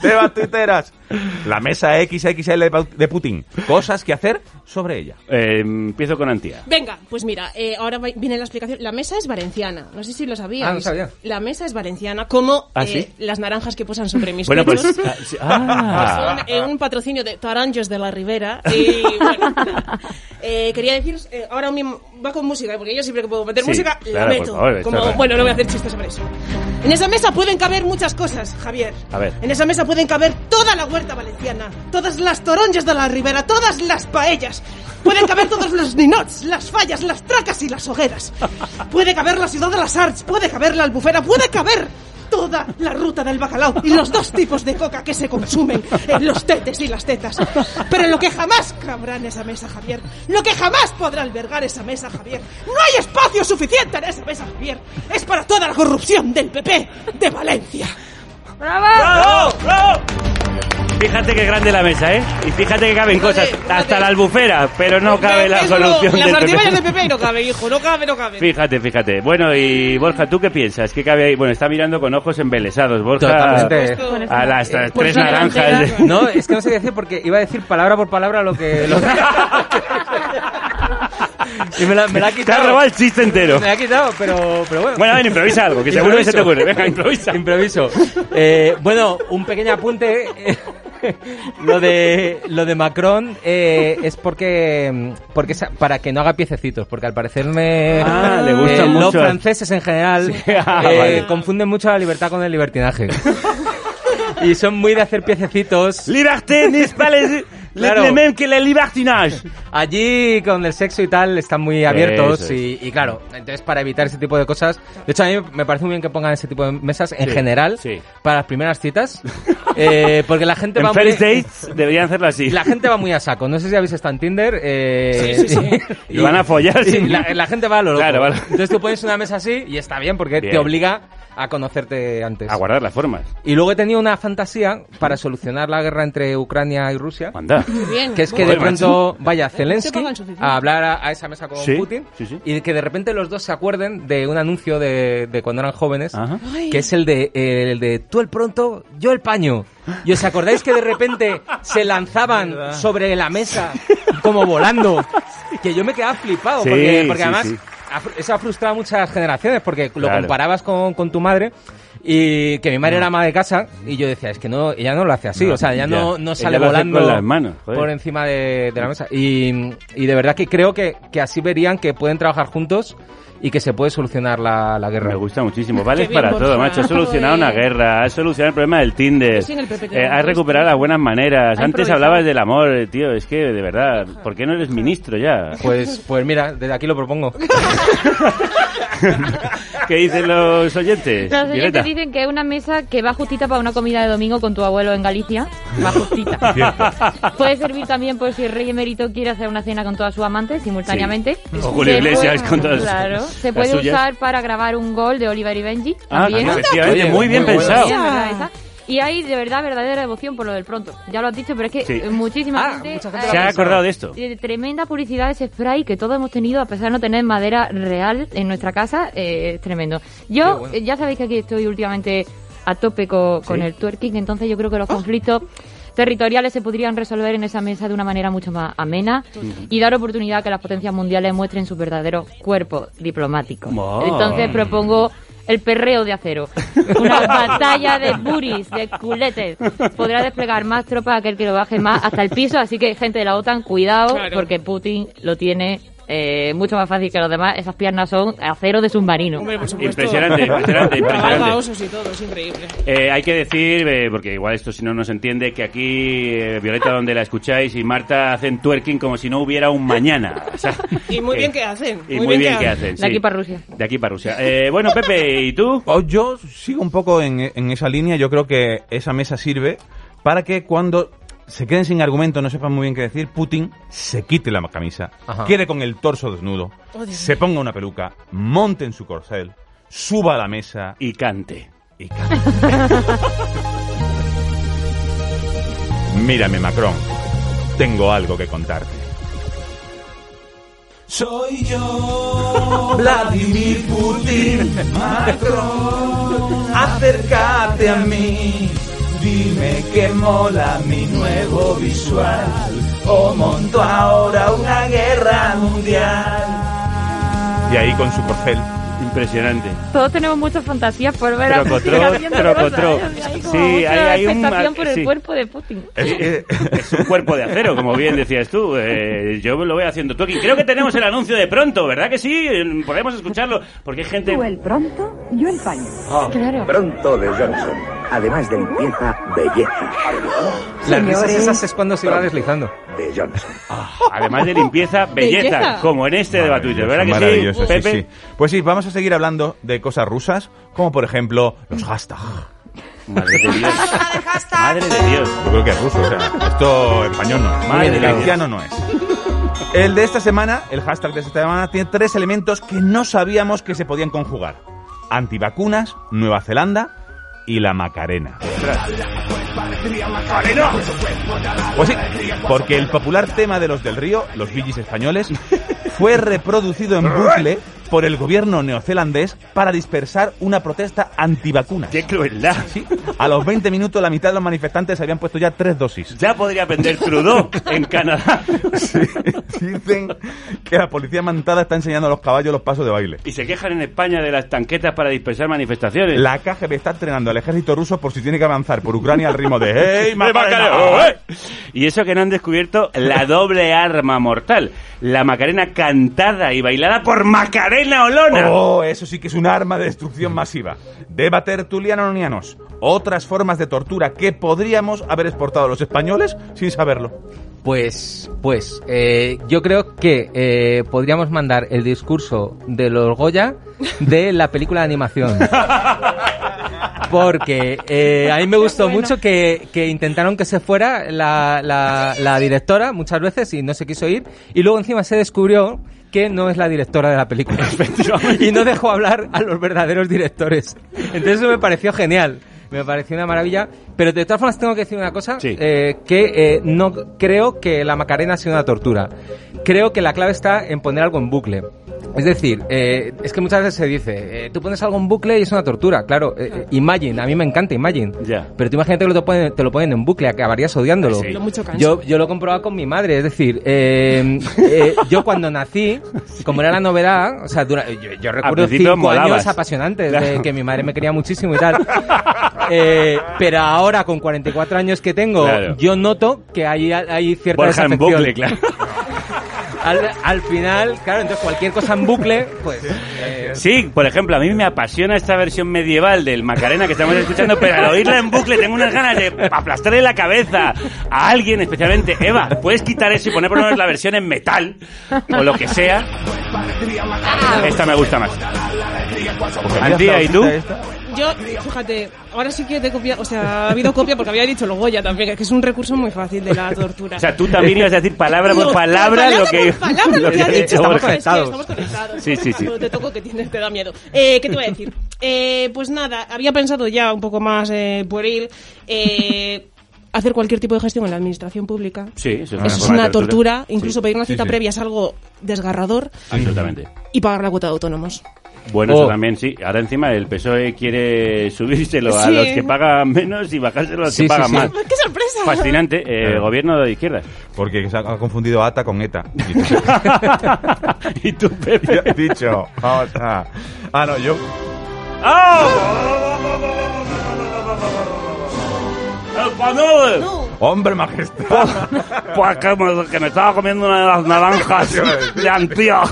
Debatuiteras. La mesa XXL de Putin. Cosas que hacer sobre ella. Eh, empiezo con Antía. Venga, pues mira, eh, ahora viene la explicación. La mesa es valenciana. No sé si lo sabías. Ah, no sabía. La mesa es valenciana, como ¿Ah, eh, sí? las naranjas que posan sobre mis Bueno, pues... pechos. ah, sí, ah. Son eh, un patrocinio de Taranjos de la Ribera. Y bueno, eh, quería deciros, eh, ahora mismo va con música, porque yo siempre que puedo meter Sí, música, claro, la meto. favor, Como, claro. bueno, no voy a hacer chistes sobre eso. En esa mesa pueden caber muchas cosas, Javier. A ver. En esa mesa pueden caber toda la huerta valenciana, todas las toronjas de la Ribera, todas las paellas. Pueden caber todos los ninots, las fallas, las tracas y las hogueras. Puede caber la ciudad de las arts, puede caber la albufera, puede caber toda la ruta del bacalao y los dos tipos de coca que se consumen en los tetes y las tetas. Pero lo que jamás cabrá en esa mesa, Javier, lo que jamás podrá albergar esa mesa, Javier, no hay espacio suficiente en esa mesa, Javier. Es para toda la corrupción del PP de Valencia. ¡Bravo! ¡Bravo! Fíjate qué grande la mesa, ¿eh? Y fíjate que caben cosas, hasta la albufera, pero no cabe la Eso, corrupción Las artimañas PP. del PP no cabe, hijo, no cabe, no cabe. Fíjate, fíjate. Bueno, y Borja, ¿tú qué piensas? ¿Qué cabe ahí? Bueno, está mirando con ojos embelesados, Borja. Totalmente. A las tres Pues naranjas. No, es que no sé qué decir porque iba a decir palabra por palabra lo que... lo- y me la, me la ha Te quitado. has robado el chiste entero. Me la ha quitado, pero, pero bueno. Bueno, a ver, improvisa algo, que seguro que se te ocurre. Venga, improvisa. Improviso. Eh, bueno, un pequeño apunte. lo de lo de Macron eh, es porque porque para que no haga piececitos porque al parecerme Ah, le gustan eh, mucho. los franceses en general Sí, ah, eh, vale. confunden mucho la libertad con el libertinaje y son muy de hacer piececitos Liberté n'est pas les- Claro. le même que le libertinage. Allí con el sexo y tal están muy abiertos es. y, y claro, entonces para evitar ese tipo de cosas, de hecho a mí me parece muy bien que pongan ese tipo de mesas en Sí, general sí. para las primeras citas, eh, porque la gente En va first muy, dates deberían hacerlo así. la gente va muy a saco. No sé si habéis estado en Tinder. Eh, Sí, sí, sí. Y van a follar, y sí. la, la gente va a lo loco. Claro, vale. Entonces tú pones una mesa así y está bien porque Bien. te obliga a conocerte antes. A guardar las formas. Y luego he tenido una fantasía para solucionar la guerra entre Ucrania y Rusia. Anda. Muy bien. Que es que de pronto vaya Zelensky a hablar a, a esa mesa con Sí, Putin sí, sí. y que de repente los dos se acuerden de un anuncio de, de cuando eran jóvenes Ajá. Que es el de el de tú el pronto, yo el paño. ¿Y os acordáis que de repente se lanzaban sobre la mesa como volando? Que yo me quedaba flipado Sí, porque, porque sí, además eso ha frustrado a muchas generaciones porque lo Claro. comparabas con, con tu madre y que mi madre era ama de casa y yo decía, es que no, ella no lo hace así, No, o sea, ella ya. no, no sale volando con las manos, joder. por encima de, de la mesa. Y, y de verdad que creo que, que así verían que pueden trabajar juntos y que se puede solucionar la, la guerra. Me gusta muchísimo. Vale para todo, macho. Has solucionado una guerra, has solucionado el problema del Tinder. Sí, en el PP que Eh, has recuperado las buenas maneras. Antes hablabas del amor, tío. Es que, de verdad, ¿por qué no eres ministro ya? Pues, pues mira, desde aquí lo propongo. ¿Qué dicen los oyentes? Los oyentes Violeta? dicen que es una mesa que va justita para una comida de domingo con tu abuelo en Galicia. Va justita. Cierto. Puede servir también por si el rey emérito quiere hacer una cena con todas sus amantes simultáneamente. Sí. O Julio Iglesias con todas Claro. Se puede usar para grabar un gol de Oliver y Benji. Ah, También. efectivamente, muy bien Muy pensado. Y hay de verdad verdadera devoción por lo del pronto. Ya lo has dicho, pero es que Sí. muchísima Ah, gente, mucha gente eh, Se ha acordado de esto. eh, tremenda publicidad de ese spray que todos hemos tenido a pesar de no tener madera real en nuestra casa. eh, es tremendo. Yo, bueno. eh, ya sabéis que aquí estoy últimamente a tope co- con, Sí. el twerking, entonces yo creo que los conflictos territoriales se podrían resolver en esa mesa de una manera mucho más amena y dar oportunidad a que las potencias mundiales muestren sus verdaderos cuerpos diplomáticos. Oh. Entonces propongo el perreo de acero. Una batalla de buris, de culetes. Podrá desplegar más tropas aquel que lo baje más hasta el piso, así que gente de la OTAN, cuidado, Claro. porque Putin lo tiene eh, mucho más fácil que los demás. Esas piernas son acero de submarino. Hombre, por supuesto. Impresionante, impresionante, impresionante. osos y todo, es increíble. Eh, hay que decir, eh, porque igual esto si no nos entiende, que aquí eh, Violeta donde la escucháis y Marta hacen twerking como si no hubiera un mañana. O sea, Y muy eh, bien que hacen. Y muy, bien, que hacen. De aquí para Rusia. De aquí para Rusia. Eh, bueno, Pepe, ¿y tú? Oh, yo sigo un poco en, en esa línea. Yo creo que esa mesa sirve para que cuando se queden sin argumento, no sepan muy bien qué decir, Putin se quite la camisa, Ajá. quede con el torso desnudo, Oh, se ponga una peluca, monte en su corcel, suba a la mesa Y cante. y cante. Mírame, Macron. Tengo algo que contarte. Soy yo, Vladimir Putin, Macron, acércate a mí, dime que mola mi nuevo visual, o monto ahora una guerra mundial. Y ahí con su corcel. Impresionante. Todos tenemos muchas fantasías por ver a Putin ¿eh? Como Sí, hay- hay un- por el sí. cuerpo de Putin. Es que- Es un cuerpo de acero, como bien decías tú. Eh, yo lo voy haciendo twerking. Creo que tenemos el anuncio de pronto, ¿verdad que sí? Podemos escucharlo, porque hay gente... Tú el pronto, yo el paño. Claro. Pronto de Johnson. Además de limpieza, belleza. Las risas esas es cuando se va deslizando. De Johnson. Además de limpieza, belleza, Belleza. como en este debate Twitter, ¿verdad que Maravilloso, sí, sí, Pepe? sí. Pues sí, vamos a seguir hablando de cosas rusas, como por ejemplo los hashtags. Madre de Dios. Madre de Dios. Yo creo que es ruso, o sea, esto español no es, Madre de cristiano no es. El de esta semana, el hashtag de esta semana, tiene tres elementos que no sabíamos que se podían conjugar. Antivacunas, Nueva Zelanda y la Macarena. Pues sí, porque el popular tema de los del río, los billis españoles, fue reproducido en bucle por el gobierno neozelandés para dispersar una protesta antivacunas. ¡Qué crueldad! Sí, a los 20 minutos la mitad de los manifestantes habían puesto ya tres dosis. Ya podría aprender Trudeau en Canadá. Sí, dicen que la policía montada está enseñando a los caballos los pasos de baile. Y se quejan en España de las tanquetas para dispersar manifestaciones. La KGB está entrenando al ejército ruso por si tiene que avanzar por Ucrania al ritmo de ¡Hey, ¡Eh, Macarena! Macarena! ¡Eh! Y eso que no han descubierto la doble arma mortal. La Macarena cantada y bailada por Macarena Olona. ¡Oh, eso sí que es un arma de destrucción masiva! Deba tertuliano nonianos. Otras formas de tortura que podríamos haber exportado los españoles sin saberlo. Pues, pues, eh, yo creo que eh, podríamos mandar el discurso de los Goya de la película de animación. Porque eh, a mí me gustó mucho que, que intentaron que se fuera la, la, la directora muchas veces y no se quiso ir. Y luego encima se descubrió que no es la directora de la película. y no dejó hablar a los verdaderos directores. Entonces eso me pareció genial. Me pareció una maravilla. Pero de todas formas tengo que decir una cosa. Sí. eh, que eh, no creo que la Macarena sea una tortura. Creo que la clave está en poner algo en bucle. Es decir, eh, es que muchas veces se dice, eh, tú pones algo en bucle y es una tortura. Claro, eh, eh, Imagine, a mí me encanta Imagine. Pero tú imagínate que te lo ponen, te lo ponen en bucle, acabarías odiándolo. Sí. Yo, yo lo he comprobado con mi madre, es decir, eh, eh, yo cuando nací, como era la novedad, o sea, dura- yo, yo recuerdo cinco molabas. años apasionantes de que mi madre me quería muchísimo y tal. Eh, pero ahora, con 44 años que tengo, Claro. yo noto que hay, hay cierta Borja en desafección. bucle, claro. Al, al final, claro, entonces cualquier cosa en bucle, pues... eh, Sí, por ejemplo, a mí me apasiona esta versión medieval del Macarena que estamos escuchando, pero al oírla en bucle tengo unas ganas de aplastarle la cabeza a alguien, especialmente Eva. ¿Puedes quitar eso y poner por lo menos la versión en metal o lo que sea? Esta me gusta más. Antía, ¿y tú? Yo, fíjate, ahora sí que te he copiado, o sea, ha habido copia porque había dicho lo Goya también, que es un recurso muy fácil de la tortura. O sea, tú también ibas a decir palabra por palabra lo que, palabra lo que ha dicho dicho. Borja. Es que estamos conectados. Sí, sí, sí. Cuando te toco que tienes, te da miedo. Eh, ¿Qué te voy a decir? Eh, pues nada, había pensado ya un poco más eh, pueril eh, hacer cualquier tipo de gestión en la administración pública. Sí, eso es una Eso es una tortura. Incluso pedir una cita sí. previa es algo desgarrador. Absolutamente. Y pagar la cuota de autónomos. Bueno, Oh. eso también sí. Ahora encima el PSOE quiere subírselo a los que pagan menos y bajárselo a los Sí, que pagan sí. más. ¡Qué sorpresa! Fascinante. Eh, Gobierno de izquierda. Porque se ha confundido ATA con ETA. y tú, Pepe. He dicho, vamos a... Ah, no, yo... ¡Españoles! Hombre, majestad. Pues que me, que me estaba comiendo una de las naranjas de Antía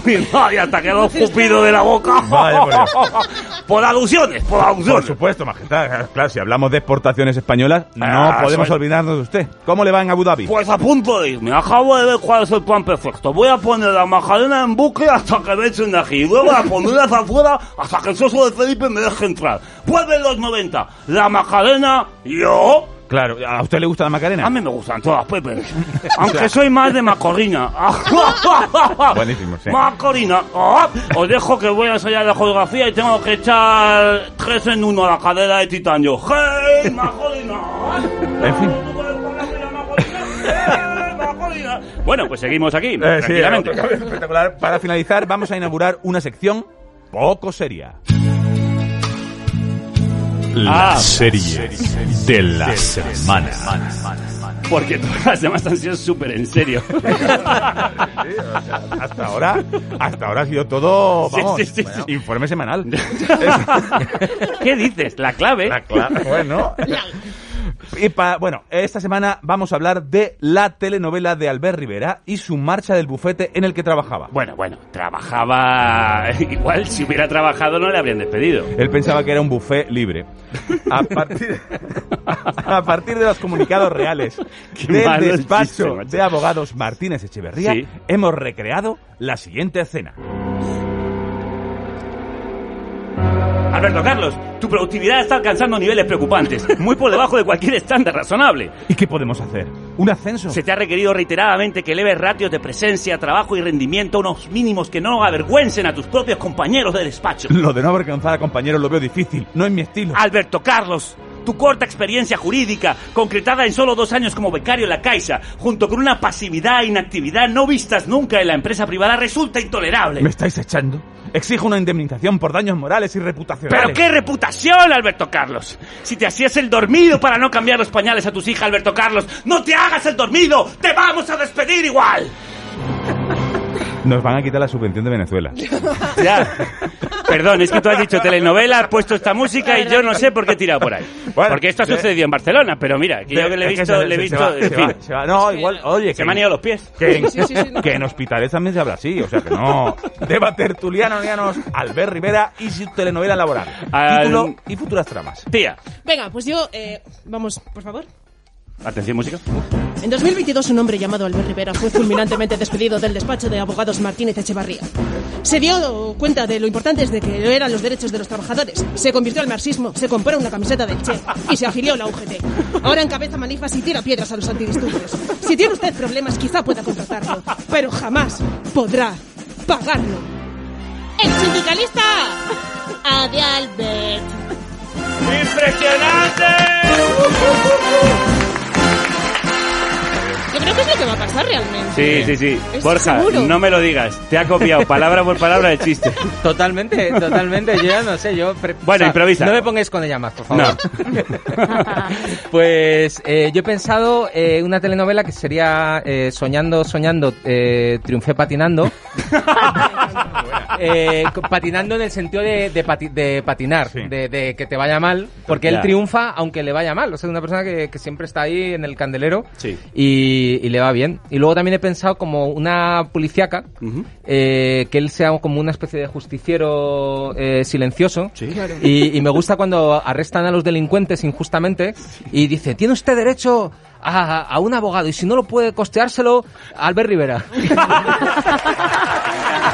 y hasta quedó escupido de la boca. Vaya, por Dios. Por alusiones, por Por alusiones. supuesto, majestad. Claro, si hablamos de exportaciones españolas, no Ah, podemos soy- olvidarnos de usted. ¿Cómo le va en Abu Dhabi? Pues a punto de irme. Acabo de ver cuál es el plan perfecto. Voy a poner la majadena en bucle hasta que me echen de aquí. Y luego la pondré hacia afuera hasta que el soso de Felipe me deje entrar. Vuelven los 90. La majadena, yo... Claro, ¿a usted le gusta la Macarena? A mí me gustan todas, Pepe. Aunque soy más de Macorina. Buenísimo, sí. Macorina. Ah, Os dejo que voy a ensayar la geografía y tengo que echar tres en uno a la cadera de titanio. ¡Hey, Macorina! En fin. Bueno, pues seguimos aquí, Eh, sí, tranquilamente. espectacular. Para finalizar, vamos a inaugurar una sección poco seria. Ah. serie de la semana. Porque todas las demás han sido súper en serio. Hasta ahora, hasta ahora ha sido todo, Sí, vamos, sí, sí, sí. informe semanal. ¿Qué dices? La clave. La clave, bueno. Y pa- bueno, esta semana vamos a hablar de la telenovela de Albert Rivera y su marcha del bufete en el que trabajaba. Bueno, bueno, trabajaba. Igual si hubiera trabajado no le habrían despedido. Él pensaba que era un buffet libre. A partir, a partir de los comunicados reales Qué del despacho chiste, de abogados Martínez Echeverría, Sí. hemos recreado la siguiente escena. Alberto Carlos, tu productividad está alcanzando niveles preocupantes, muy por debajo de cualquier estándar razonable. ¿Y qué podemos hacer? ¿Un ascenso? Se te ha requerido reiteradamente que eleves ratios de presencia, trabajo y rendimiento a unos mínimos que no avergüencen a tus propios compañeros de despacho. Lo de no avergonzar a compañeros lo veo difícil, no es mi estilo. Alberto Carlos, tu corta experiencia jurídica, concretada en solo dos años como becario en la Caixa, junto con una pasividad e inactividad no vistas nunca en la empresa privada, resulta intolerable. ¿Me estáis echando? Exijo una indemnización por daños morales y reputacionales. ¿Pero qué reputación, Alberto Carlos? Si te hacías el dormido para no cambiar los pañales a tus hijas, Alberto Carlos, no te hagas el dormido, te vamos a despedir igual. Nos van a quitar la subvención de Venezuela. Ya. Perdón, es que tú has dicho telenovela, has puesto esta música y yo no sé por qué he tirado por ahí. Bueno, Porque esto ha sucedido en Barcelona, pero mira, que yo que le he visto, se- le he visto, se va, en se fin. va, se va. No, igual, oye, Se me han ido los pies. Que, en- Sí, sí, sí, no. que en hospitales también se habla así, o sea que no. Deba tertuliano, nianos, Albert Rivera y su telenovela laboral. Al- Título y futuras tramas. Tía, Venga, pues yo, eh, vamos, por favor. Atención música. En 2022 un hombre llamado Albert Rivera fue fulminantemente despedido del despacho de abogados Martínez Echevarría. Se dio cuenta de lo importantes de que eran los derechos de los trabajadores. Se convirtió al marxismo, se compró una camiseta del Che y se afilió a la UGT. Ahora encabeza manifas y tira piedras a los antidisturbios. Si tiene usted problemas quizá pueda contratarlo, pero jamás podrá pagarlo. ¡El sindicalista! ¡Ade Albert! ¡Impresionante! Yo creo que es lo que va a pasar realmente. Sí, sí, sí. ¿Estás Borja, seguro? no me lo digas. Te ha copiado palabra por palabra el chiste. Totalmente, totalmente. Yo ya no sé, yo... pre- Bueno, improvisa. No me pongáis con ella más, por favor. No. Pues eh, yo he pensado eh, una telenovela que sería eh, Soñando, Soñando, eh, Triunfé Patinando. Eh, patinando en el sentido de, de pati- de patinar, Sí. de, de que te vaya mal, porque él triunfa aunque le vaya mal. O sea, es una persona que, que siempre está ahí en el candelero Sí. y, y le va bien. Y luego también he pensado como una policíaca, Ujú. eh, que él sea como una especie de justiciero eh, silencioso. Sí. Y, y me gusta cuando arrestan a los delincuentes injustamente y dice, tiene usted derecho a, a un abogado y si no lo puede costeárselo, Albert Rivera.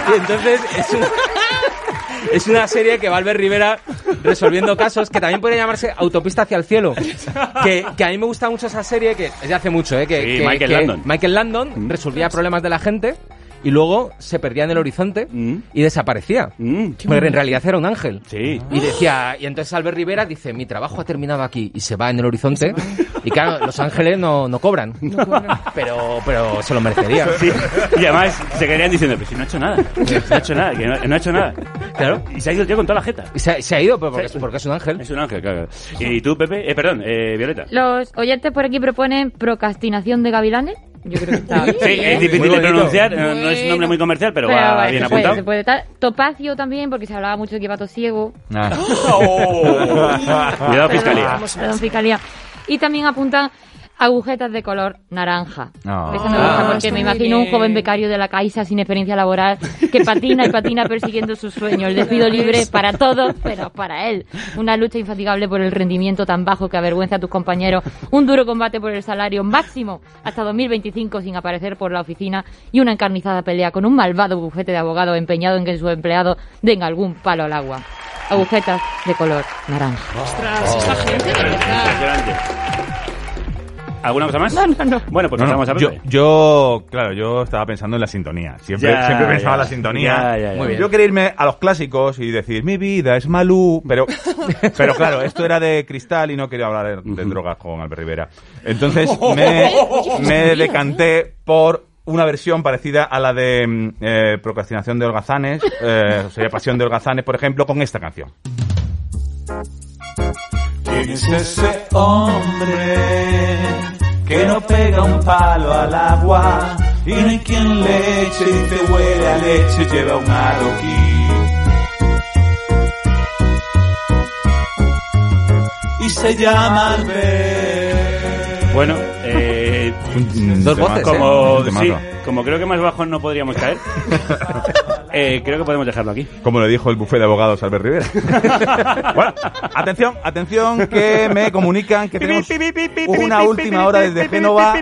y entonces es Es una serie que va Albert Rivera resolviendo casos que también podría llamarse Autopista hacia el cielo. Que, que a mí me gusta mucho esa serie que es de hace mucho, ¿eh? Que, Sí, que- Michael que Landon. Michael Landon resolvía problemas de la gente y luego se perdía en el horizonte y desaparecía. Pero en realidad era un ángel. Sí. Y decía, y entonces Albert Rivera dice, mi trabajo ha terminado aquí y se va en el horizonte. Y claro, los ángeles no, no cobran. Pero, pero se lo merecería. Sí. Y además se querían diciendo, pero si no ha hecho nada. No ha hecho nada, que no, no ha hecho nada. Claro. Y se ha ido el tío con toda la jeta. Y se, se ha ido pero porque, porque es un ángel. Es un ángel, claro. ¿Y tú, Pepe? Eh, perdón, eh, Violeta. Los oyentes por aquí proponen procrastinación de gavilanes. Yo creo que está bien. Sí, es difícil Muy de pronunciar, no, no es un nombre muy comercial, pero, va vale, bien se puede, apuntado. se puede tal. Topacio también, porque se hablaba mucho de que pato ciego. Ah. Cuidado, fiscalía. Perdón, fiscalía. Y también apuntan agujetas de color naranja. No. Eso me gusta Ah, porque me imagino un joven becario de la Caixa sin experiencia laboral que patina y patina persiguiendo sus sueños. El despido libre para todos, pero para él. Una lucha infatigable por el rendimiento tan bajo que avergüenza a tus compañeros. Un duro combate por el salario máximo hasta 2025 sin aparecer por la oficina y una encarnizada pelea con un malvado bufete de abogados empeñado en que su empleado den algún palo al agua. Agujetas de color naranja. Ostras, esta gente de verdad. ¿Alguna cosa más? No, no, no. Bueno, pues No, no, pasamos a yo, yo, claro, yo estaba pensando en la sintonía. Siempre, Ya, siempre pensaba en la sintonía. Ya, ya, ya. Muy bien. Yo quería irme a los clásicos y decir, mi vida es Malú, pero, pero claro, esto era de cristal y no quería hablar de, de drogas con Albert Rivera. Entonces me, me decanté por una versión parecida a la de mm, eh, Procrastinación de Holgazanes, eh, o sea, Pasión de Holgazanes, por ejemplo, con esta canción. ¿Quién es ese hombre que no pega un palo al agua y no hay quien le eche y te huele a leche lleva un adoquín? Y se llama Albert. Bueno, eh, Dos voces, como, sí, como creo que más bajo no podríamos caer, eh, creo que podemos dejarlo aquí. Como le dijo el bufé de abogados Albert Rivera. bueno, atención, atención, que me comunican que tenemos una última hora desde Génova.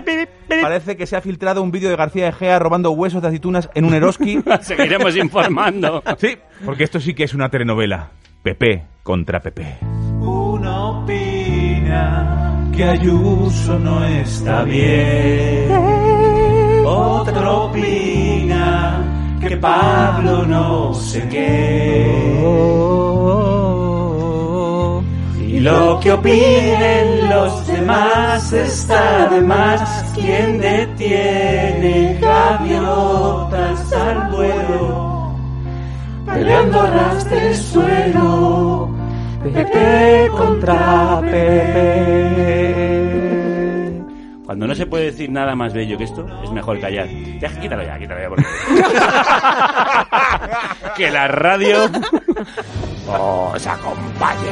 Parece que se ha filtrado un vídeo de García Egea robando huesos de aceitunas en un Eroski. Seguiremos informando. Sí, porque esto sí que es una telenovela. Pepe contra Pepe. Uno opina que Ayuso no está bien. Otro opina que Pablo no sé qué. Y lo que opinen los demás está de más. Quien detiene gaviotas al vuelo? Peleando ras de suelo. Pepe contra Pepe. Cuando no se puede decir nada más bello que esto, es mejor callar. Ya, quítalo ya, quítalo ya. Porque... que la radio os acompañe.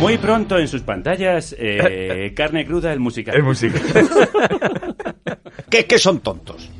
Muy pronto en sus pantallas, eh, Carne Cruda, el musical. El musical. ¿Qué, qué son tontos?